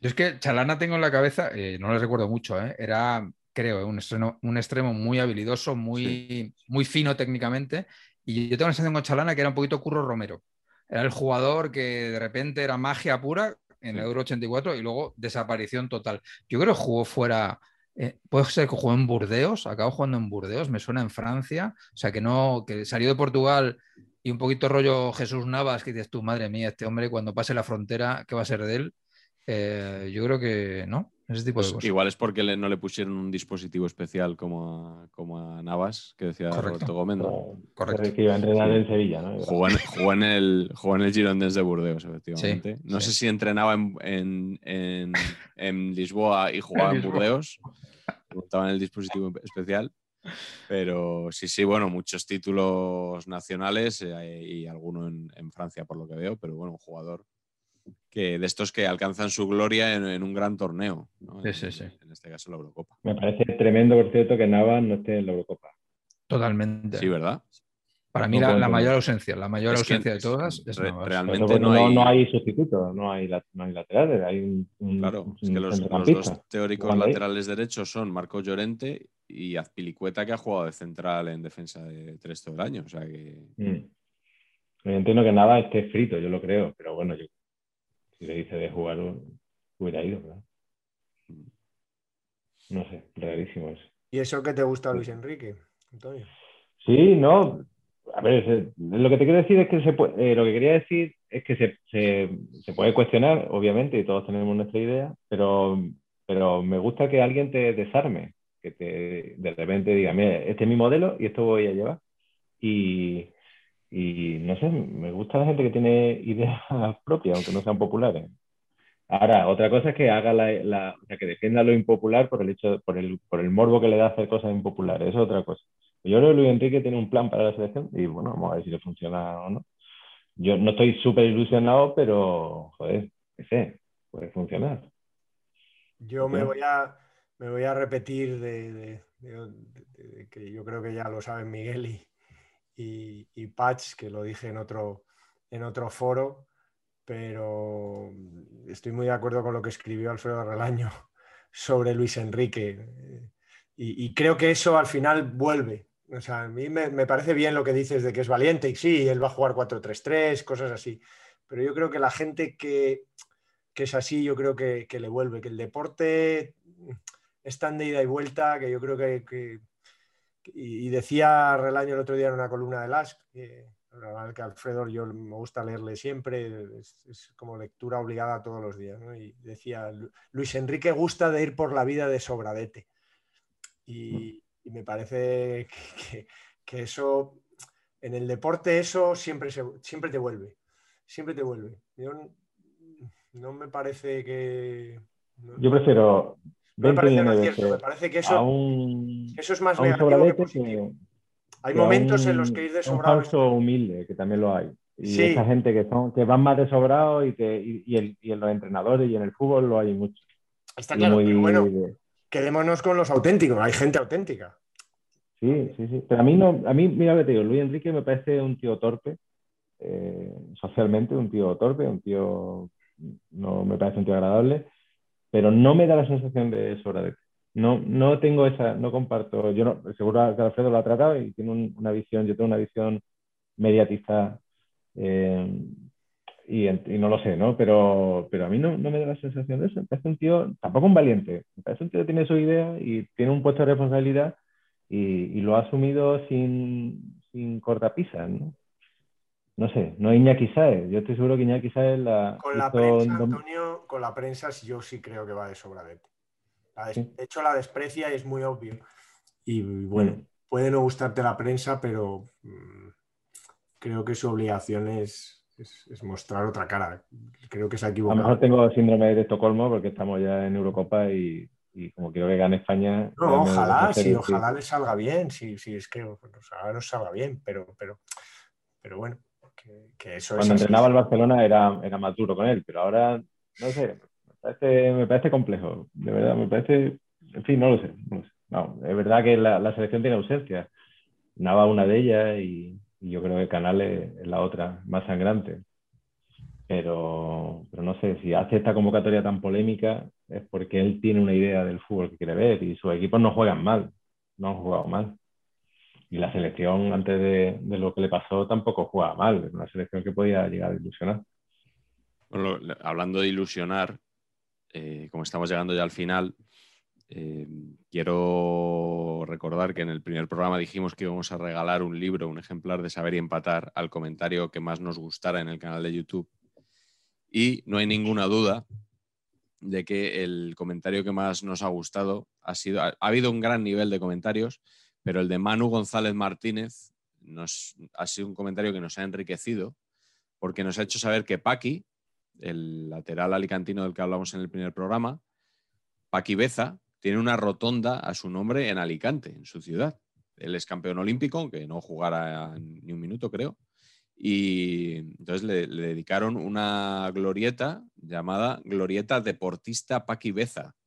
Yo es que Chalana tengo en la cabeza, eh, no le recuerdo mucho, ¿eh? era, creo, un extremo, un extremo muy habilidoso, muy, muy fino técnicamente. Y yo tengo la sensación con Chalana que era un poquito Curro Romero. Era el jugador que de repente era magia pura en el. Euro 84 y luego desaparición total. Yo creo que jugó fuera, eh, puede ser que jugó en Burdeos, acabó jugando en Burdeos, me suena en Francia, o sea que no, que salió de Portugal y un poquito rollo Jesús Navas, que dices tú, madre mía, este hombre cuando pase la frontera, ¿qué va a ser de él? Eh, yo creo que no, ese tipo de Pues cosas. igual es porque le- no le pusieron un dispositivo especial como a, como a Navas, que decía Correcto. Roberto Gómez. ¿no? Como- Correcto. que iba a entrenar Sí. en Sevilla, ¿no? Jugó en, jugó en el, jugó en el Girondins de Burdeos, efectivamente. Sí, no sí. sé si entrenaba en, en- en- en Lisboa y jugaba en. Burdeos. Montaban el dispositivo especial. Pero sí, sí, bueno, muchos títulos nacionales eh, y alguno en, en Francia, por lo que veo. Pero bueno, un jugador que de estos que alcanzan su gloria en, en un gran torneo. ¿no? Sí, En- sí, sí. En este caso, la Eurocopa. Me parece tremendo, por cierto, que Navas no esté en la Eurocopa. Totalmente. Sí, ¿verdad? Para mí la, mayor ausencia, la mayor Es que ausencia de todas es re- Navas. realmente no hay- no hay sustitutos, no hay, la- no hay laterales, hay un, un- Claro, es que los, dos teóricos laterales derechos son Marco Llorente y Azpilicueta, que ha jugado de central en defensa de tres todo el año. O sea que. Mm. Yo entiendo que Navas esté frito, yo lo creo, pero bueno, yo, si le dice de jugar, hubiera ido, ¿verdad? No sé, rarísimo eso. ¿Y eso que te gusta, Luis Enrique? Antonio. Sí, no. A ver, se- lo que te quiero decir es que se puede, eh, lo que quería decir es que se, se- se puede cuestionar, obviamente, y todos tenemos nuestra idea, pero, pero me gusta que alguien te desarme, que te de repente diga, mira, este es mi modelo y esto voy a llevar. Y, y no sé, me gusta la gente que tiene <laughs> ideas propias, aunque no sean populares. Ahora, otra cosa es que haga la, la- o sea, que defienda lo impopular por el hecho, por el, por el morbo que le da hacer cosas impopulares. Eso es otra cosa. Yo creo que Luis Enrique tiene un plan para la selección y bueno, vamos a ver si le funciona o no. Yo no estoy súper ilusionado, pero joder, qué sé, puede funcionar. Yo me voy a, me voy a repetir de, que yo creo que ya lo saben Miguel y, y, y Patch, que lo dije en otro, en otro foro, pero estoy muy de acuerdo con lo que escribió Alfredo Relaño <laughs> sobre Luis Enrique. Y, creo que eso al final vuelve. O sea, a mí me, parece bien lo que dices de que es valiente y sí, él va a jugar 4-3-3, cosas así. Pero yo creo que la gente que, es así, yo creo que, le vuelve, que el deporte es tan de ida y vuelta que yo creo que... y decía Relaño el otro día en una columna de LASK, que Alfredo yo me gusta leerle siempre, es, como lectura obligada todos los días. Y decía, Luis Enrique gusta de ir por la vida de sobradete. Y, me parece que, eso, en el deporte eso siempre, siempre te vuelve, siempre te vuelve. No me parece que... yo prefiero... me parece que eso, eso es más negativo que positivo. Hay momentos en los que ir de sobrado. Un falso humilde, que también lo hay. Y esa gente que, son, que van más de sobrado y que y, el, y, en los entrenadores y en el fútbol lo hay mucho. Está claro, pero bueno, quedémonos con los auténticos, hay gente auténtica. Sí, sí, sí. Pero a mí no, a mí, mira te digo, Luis Enrique me parece un tío torpe, eh, socialmente, un tío torpe, un tío, no me parece un tío agradable, pero no me da la sensación de sobradete. No, no tengo esa, no comparto, yo no, seguro que Alfredo lo ha tratado y tiene una visión, yo tengo una visión mediatista eh, y, no lo sé, ¿no? Pero, pero a mí no, me da la sensación de eso. Me parece un tío, tampoco un valiente, me parece un tío que tiene su idea y tiene un puesto de responsabilidad y, lo ha asumido sin, sin cortapisas, ¿no? No sé, no Iñaki Saez. Yo estoy seguro que Iñaki Saez la. Con la prensa, Antonio, con la prensa yo sí creo que va de sobradete. De hecho, la desprecia y es muy obvio. Y bueno, mm. puede no gustarte la prensa, pero mm, creo que su obligación es, mostrar otra cara. Creo que se ha equivocado. A lo mejor tengo síndrome de Estocolmo porque estamos ya en Eurocopa y, como quiero que gane España. No, ojalá, sí, ojalá le salga bien, sí, sí, es que ojalá no salga bien, pero, pero, pero bueno, que, eso Cuando entrenaba el Barcelona era, era más duro con él, pero ahora, no sé, me parece complejo, de verdad, me parece, en fin, no lo sé. No, es verdad que la, selección tiene ausencias. Nava una de ellas y, yo creo que Canal es, la otra, más sangrante. Pero, pero no sé, si hace esta convocatoria tan polémica es porque él tiene una idea del fútbol que quiere ver y sus equipos no juegan mal, no han jugado mal. Y la selección, antes de, lo que le pasó, tampoco jugaba mal. Una selección que podía llegar a ilusionar. Hablando de ilusionar, eh, como estamos llegando ya al final, eh, quiero recordar que en el primer programa dijimos que íbamos a regalar un libro, un ejemplar de Saber y Empatar al comentario que más nos gustara en el canal de YouTube. Y no hay ninguna duda de que el comentario que más nos ha gustado ha sido, ha, habido un gran nivel de comentarios, pero el de Manu González Martínez nos, ha sido un comentario que nos ha enriquecido porque nos ha hecho saber que Paqui, el lateral alicantino del que hablamos en el primer programa, Paquibeza, tiene una rotonda a su nombre en Alicante, en su ciudad. Él es campeón olímpico, aunque no jugara ni un minuto, creo. Y entonces le, dedicaron una glorieta llamada Glorieta Deportista Paquibeza. Qué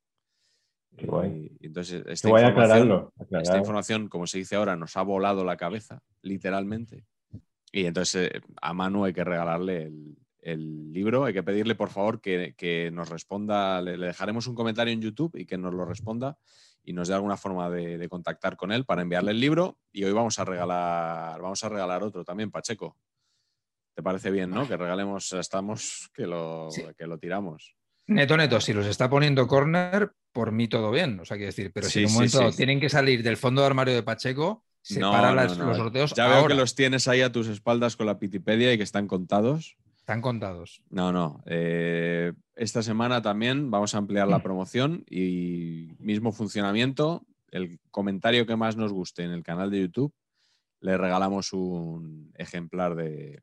guay. entonces, esta, información, esta información, como se dice ahora, nos ha volado la cabeza, literalmente. Y entonces eh, a Manu hay que regalarle el, el libro. Hay que pedirle, por favor, que, nos responda. Le, dejaremos un comentario en YouTube y que nos lo responda y nos dé alguna forma de, contactar con él para enviarle el libro. Y hoy vamos a regalar, vamos a regalar otro también, Pacheco. ¿Te parece bien, no? Que regalemos, estamos que lo, que lo tiramos. Neto, neto, si los está poniendo corner, por mí todo bien. O sea, quiero decir, pero si en un momento tienen que salir del fondo de armario de Pacheco, separa los sorteos. Ya veo que los tienes ahí a tus espaldas con la Pitipedia y que están contados. Están contados. No, no. Eh, esta semana también vamos a ampliar la promoción y mismo funcionamiento. El comentario que más nos guste en el canal de YouTube, le regalamos un ejemplar de,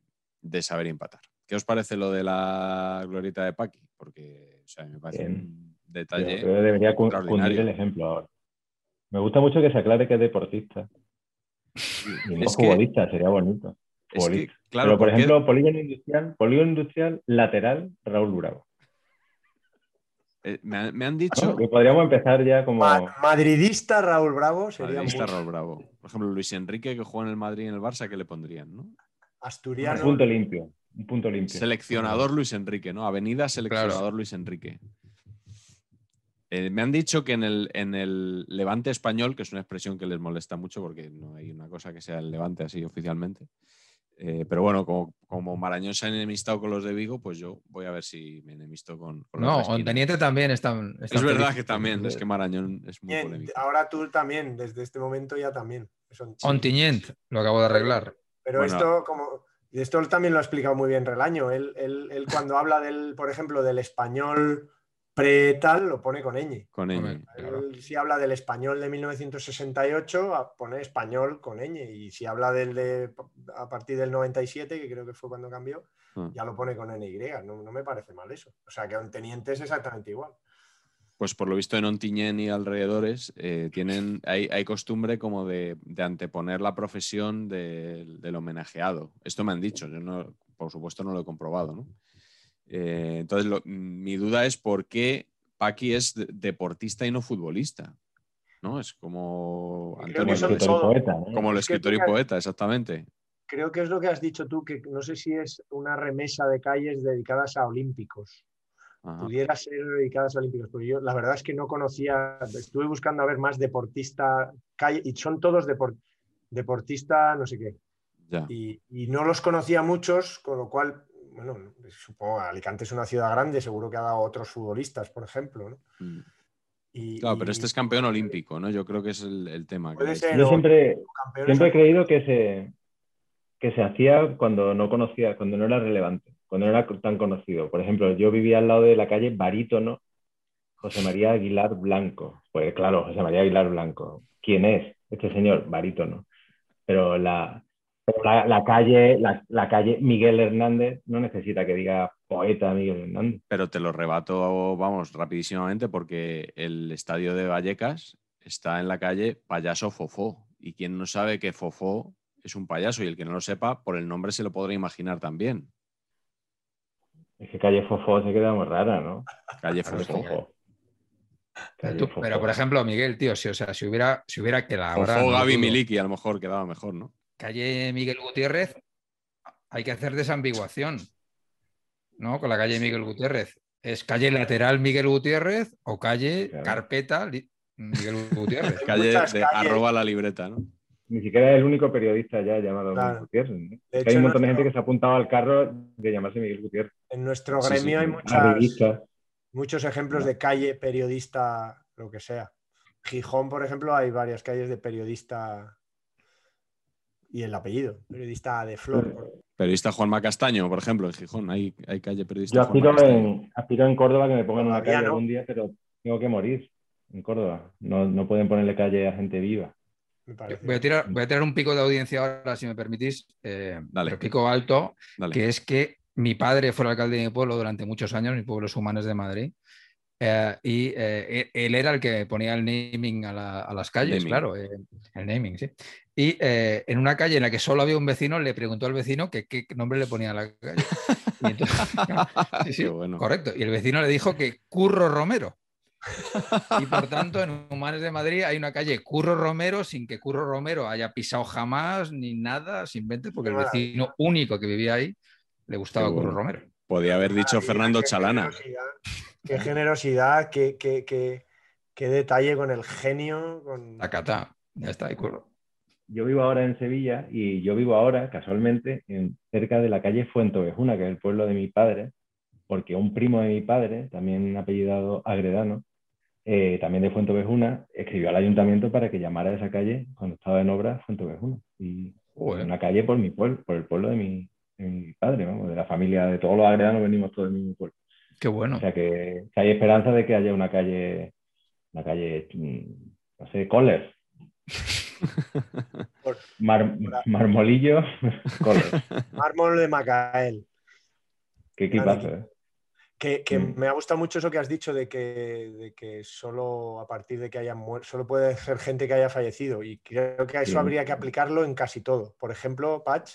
Saber Empatar. ¿Qué os parece lo de la glorieta de Paqui? Porque me parece un detalle. Yo, debería cundir el ejemplo ahora. Me gusta mucho que se aclare que es deportista. Y no futbolista, sería bonito. Pero, por ejemplo, polígono industrial, polígono industrial lateral, Raúl Bravo. Eh, me, han- me han dicho. Que podríamos empezar ya como. Ma- madridista Raúl Bravo sería Madridista muy Raúl Bravo. Por ejemplo, Luis Enrique, que juega en el Madrid y en el Barça, ¿qué le pondrían? ¿no? Un asturiano. punto limpio. Un punto limpio. Seleccionador Luis Enrique, ¿no? Avenida Seleccionador Luis Enrique. Eh, me han dicho que en el, en el Levante español, que es una expresión que les molesta mucho porque no hay una cosa que sea el Levante así oficialmente. eh, pero bueno, como, como Marañón se ha enemistado con los de Vigo, pues yo voy a ver si me enemisto con, con los No. Onteniente también están. Es verdad que también, es que Marañón es muy Bien, polémico. ahora tú también, desde este momento ya también. Ontinyent, lo acabo de arreglar. Pero Bueno. esto, como. y Esto también lo ha explicado muy bien Relaño. Él, él- él cuando habla del, por ejemplo, del español pre-tal, lo pone con ñ. Con ñ. Hombre, claro. Él, si habla del español de 1968, a- pone español con ñ. Y si habla del de a partir del 97, que creo que fue cuando cambió, Ah. ya lo pone con NY. No, no me parece mal eso. O sea, que un teniente es exactamente igual. Pues por lo visto en Ontinyent y alrededores eh, tienen, hay, hay costumbre como de, de anteponer la profesión del- del homenajeado. Esto me han dicho, yo no, por supuesto no lo he comprobado, ¿no? Eh, entonces, lo- mi duda es por qué Paqui es de- deportista y no futbolista. ¿No? Es como Creo Antonio que son López, escritor y poeta, ¿no? como el Es escritor y poeta, exactamente. Creo que es lo que has dicho tú, que no sé si es una remesa de calles dedicadas a olímpicos. Ajá. pudiera ser dedicadas a olímpicos, porque yo la verdad es que no conocía, estuve buscando a ver más deportista calle y son todos depor- deportista no sé qué, Ya. y, y no los conocía muchos, con lo cual, bueno, supongo Alicante es una ciudad grande, seguro que ha dado otros futbolistas, por ejemplo, ¿no? Mm. Y- Claro, pero este es campeón olímpico, ¿no? Yo creo que es el, el tema. Puede ser. Yo siempre he creído que se, que se hacía cuando no conocía, cuando no era relevante, cuando no era tan conocido. Por ejemplo, yo vivía al lado de la calle Barítono, José María Aguilar Blanco. Pues claro, José María Aguilar Blanco. ¿Quién es este señor? Barítono. Pero la, pero la, la calle, la, la calle Miguel Hernández no necesita que diga poeta Miguel Hernández. Pero te lo rebato, vamos, rapidísimamente, porque el estadio de Vallecas está en la calle Payaso Fofó. Y quien no sabe que Fofó es un payaso y el que no lo sepa, por el nombre se lo podrá imaginar también. Es que calle Fofó se queda muy rara, ¿no? Calle Calle Fofó. Pero, Calle tú- Fofó. pero, por ejemplo, Miguel, tío, si, o sea, si hubiera, si hubiera que la ahora Fofó Gaby Miliki, a lo mejor quedaba mejor, ¿no? Calle Miguel Gutiérrez, hay que hacer desambiguación, ¿no? Con la calle Miguel Gutiérrez. ¿Es calle lateral Miguel Gutiérrez o calle Claro. carpeta Miguel Gutiérrez? <laughs> Calle de arroba la libreta, ¿no? Ni siquiera es el único periodista ya llamado Claro. Miguel Gutiérrez. ¿no? De hay un montón de gente que se ha apuntado al carro de llamarse Miguel Gutiérrez. En nuestro Sí, sí, gremio hay muchas, muchos ejemplos de calle periodista, lo que sea. Gijón, por ejemplo, hay varias calles de periodista y el apellido, periodista de Flor. por- Periodista Juanma Castaño, por ejemplo, en Gijón. Hay, hay calle periodista Yo aspiro en, aspiro en Córdoba que me pongan una calle no. algún día, pero tengo que morir en Córdoba. No, no pueden ponerle calle a gente viva. Voy a, tirar, voy a tirar un pico de audiencia ahora, si me permitís. eh, Dale. pero pico alto, Dale. que es que mi padre fue el alcalde de mi pueblo durante muchos años, mi pueblo es Humanes de Madrid. Eh, y eh, él era el que ponía el naming a, la- a las calles, Naming. claro, eh, el naming, sí. Y eh, en una calle en la que solo había un vecino, le preguntó al vecino que qué nombre le ponía a la calle. Y <laughs> entonces, sí, sí, bueno. correcto. Y el vecino le dijo que Curro Romero. Y por tanto, en Humanes de Madrid hay una calle Curro Romero sin que Curro Romero haya pisado jamás ni nada, simplemente porque el vecino único que vivía ahí le gustaba Curro. Romero. Podía haber dicho Fernando Chalana. Qué generosidad, qué, qué- qué- qué detalle con el genio. Con... Tacatá, ya está, ahí Curro. Yo vivo ahora en Sevilla y yo vivo ahora, casualmente, en, cerca de la calle Fuentovejuna, que es el pueblo de mi padre, porque un primo de mi padre, también apellidado Agredano, eh, también de Fuentovejuna, escribió al ayuntamiento para que llamara a esa calle, cuando estaba en obra, Fuentovejuna. Y Joder. una calle por mi pueblo, por el pueblo de mi, de mi padre, vamos, de la familia, de todos los agredanos venimos todos del mismo pueblo. Qué bueno. O sea que, que hay esperanza de que haya una calle, una calle, mm, no sé, Collers. <laughs> Por- Mar- marmolillo, <laughs> Collers. Mármol de Macael. Qué equipazo, ¿eh? Que, que Mm. me ha gustado mucho eso que has dicho de que, de que solo a partir de que hayan muerto, solo puede ser gente que haya fallecido. Y creo que a eso Sí. habría que aplicarlo en casi todo. Por ejemplo, Patch,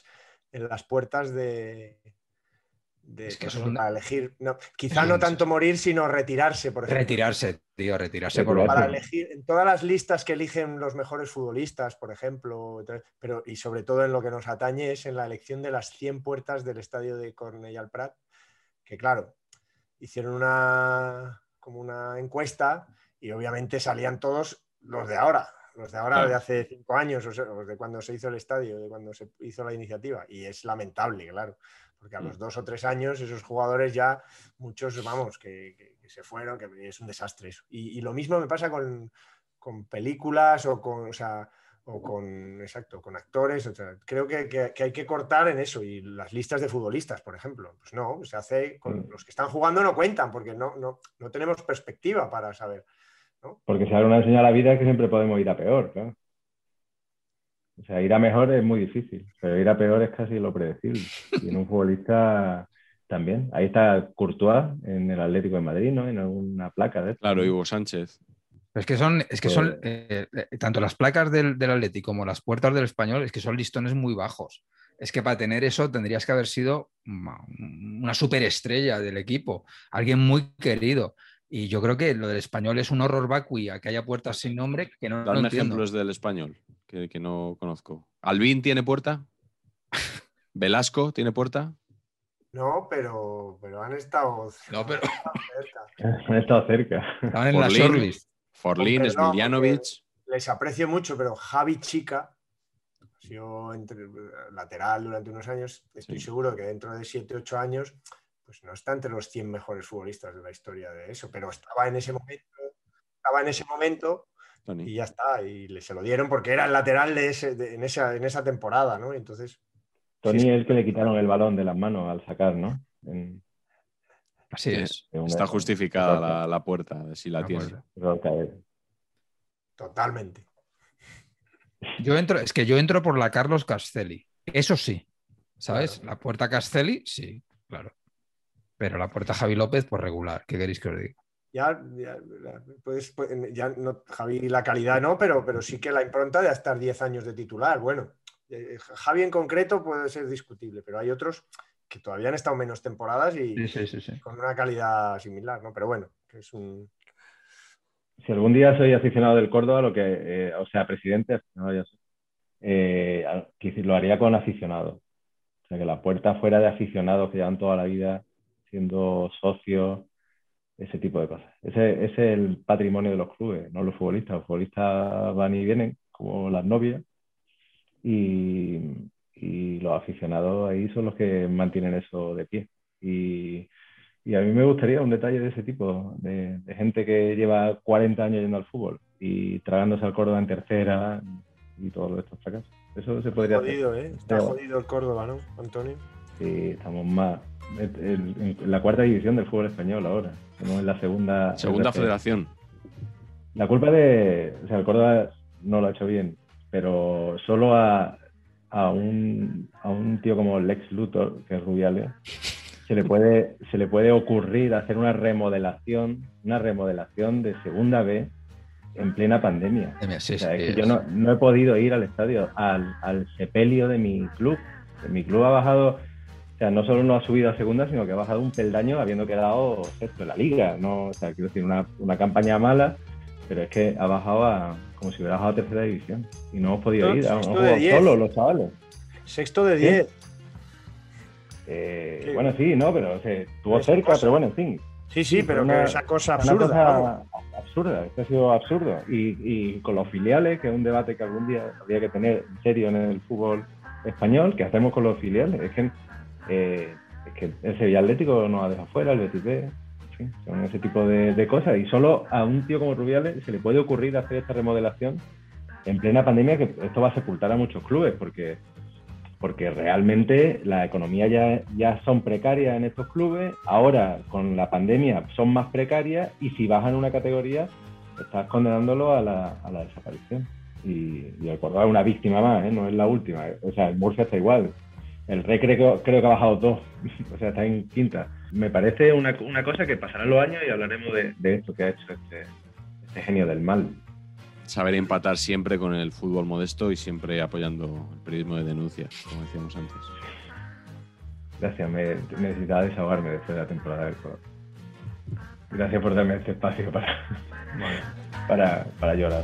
en las puertas de, de Es que una- para elegir, no, quizá no tanto morir, sino retirarse, por ejemplo. Retirarse, tío, retirarse por lo para elegir en todas las listas que eligen los mejores futbolistas, por ejemplo, pero y sobre todo en lo que nos atañe es en la elección de las 100 puertas del estadio de Cornellà al Prat, que claro, hicieron una como una encuesta y obviamente salían todos los de ahora, los de ahora Claro. de hace cinco años, o sea, los de cuando se hizo el estadio, de cuando se hizo la iniciativa, y es lamentable, claro, porque a los Mm. dos o tres años esos jugadores ya, muchos, vamos, que, que- que se fueron, que es un desastre eso. Y, y lo mismo me pasa con, con películas o con, o sea, o con, exacto, con actores. o sea, creo que, que- que hay que cortar en eso. Y las listas de futbolistas, por ejemplo, pues no, se hace con Mm. los que están jugando no cuentan, porque no, no, no tenemos perspectiva para saber. Porque si ahora una enseña la vida es que siempre podemos ir a peor. O sea, ir a mejor es muy difícil, pero ir a peor es casi lo predecible. Y en un futbolista también. Ahí está Courtois en el Atlético de Madrid, ¿no? En alguna placa de esto. Claro, Hugo Sánchez. Pero Es que son, es que son Pues- eh, eh, tanto las placas del, del Atlético como las puertas del español, es que son listones muy bajos. Es que para tener eso tendrías que haber sido una superestrella del equipo, alguien muy querido. Y yo creo que lo del español es un horror vacui, a que haya puertas sin nombre que no, no Dame entiendo. ejemplos del español que, que no conozco. ¿Albín tiene puerta? <laughs> ¿Velasco tiene puerta? No, pero, pero han estado No, pero cerca. <laughs> Han estado cerca. estaban en la Forlín. shortlist. Forlín, perdón, Smiljanovic. Les aprecio mucho, pero Javi Chica ha sido entre- lateral durante unos años. Estoy Sí. seguro que dentro de 7, 8 años pues no está entre los 100 mejores futbolistas de la historia de eso, pero estaba en ese momento, estaba en ese momento Tony. y ya está, y le, se lo dieron porque era el lateral de ese, de- en, esa, en esa temporada, ¿no? Y entonces, Tony Sí, es el que le quitaron el balón de las manos al sacar, ¿no? En- Así Sí. es. Está justificada la, la puerta, si la De tiene. totalmente. Yo entro, es que yo entro por la Carlos Castelli. Eso sí, ¿sabes? Claro. La puerta Castelli, sí, claro. Pero la puerta Javi López, pues regular. ¿Qué queréis que os diga? Ya, ya, pues, pues, ya no, Javi, la calidad no, pero, pero sí que la impronta de estar 10 años de titular. Bueno, eh, Javi en concreto puede ser discutible, pero hay otros que todavía han estado menos temporadas y sí, sí, sí. con una calidad similar, ¿no? Pero bueno, que es un. Si algún día soy aficionado del Córdoba, lo que, eh, o sea, presidente, aficionado ya soy, eh, lo haría con aficionados. O sea, que la puerta fuera de aficionados que llevan toda la vida siendo socios, ese tipo de cosas. Ese, ese es el patrimonio de los clubes, no los futbolistas. Los futbolistas van y vienen, como las novias, y, y los aficionados ahí son los que mantienen eso de pie. Y, y a mí me gustaría un detalle de ese tipo, de, de gente que lleva 40 años yendo al fútbol y tragándose al Córdoba en tercera y todos estos fracasos. Eso se podría hacer. Jodido, ¿eh? Está Pero- jodido el Córdoba, ¿no, Antonio? Sí, estamos más en, en- en la cuarta división del fútbol español ahora. Estamos en la segunda. Segunda federación. La culpa de. O sea, el Córdoba no lo ha hecho bien, pero solo a, a, un, a un tío como Lex Luthor, que es Rubiales, se le puede, <laughs> se le puede ocurrir hacer una remodelación, una remodelación de segunda B en plena pandemia. Sí, O sea, es que yo no, no he podido ir al estadio, al, al sepelio de mi club. Mi club ha bajado, o sea, no solo no ha subido a segunda, sino que ha bajado un peldaño habiendo quedado sexto en la liga. ¿no? O sea, quiero decir, una, una campaña mala, pero es que ha bajado a, como si hubiera bajado a tercera división. Y no hemos podido ir, de jugado solos los chavales. Sexto de ¿Sí? 10. Eh, Sí. bueno, sí, no, pero o sea, estuvo Esa cerca, cosa. pero bueno, en fin. Sí, sí, pero una- que esa cosa Una absurda. cosa vamos. absurda, esto ha sido absurdo. Y, y con los filiales, que es un debate que algún día habría que tener en serio en el fútbol español, ¿qué hacemos con los filiales? Es que, eh, es que el Sevilla Atlético nos ha dejado fuera, el Betis son ese tipo de, cosas. Y solo a un tío como Rubiales se le puede ocurrir hacer esta remodelación en plena pandemia, que esto va a sepultar a muchos clubes, porque porque realmente la economía ya, ya son precarias en estos clubes, ahora con la pandemia son más precarias y si bajan una categoría estás condenándolo a la, a la desaparición. Y, y el Córdoba es una víctima más, ¿eh? no es la última. O sea, el Murcia está igual. El Rey creo, creo que ha bajado dos, <laughs> o sea, está en quinta. Me parece una, una cosa que pasarán los años y hablaremos de, de esto que ha hecho este, este genio del mal. Saber empatar siempre con el fútbol modesto y siempre apoyando el periodismo de denuncia, como decíamos antes. Gracias, me, necesitaba desahogarme después de la temporada del color. Gracias por darme este espacio para, <laughs> para, para llorar.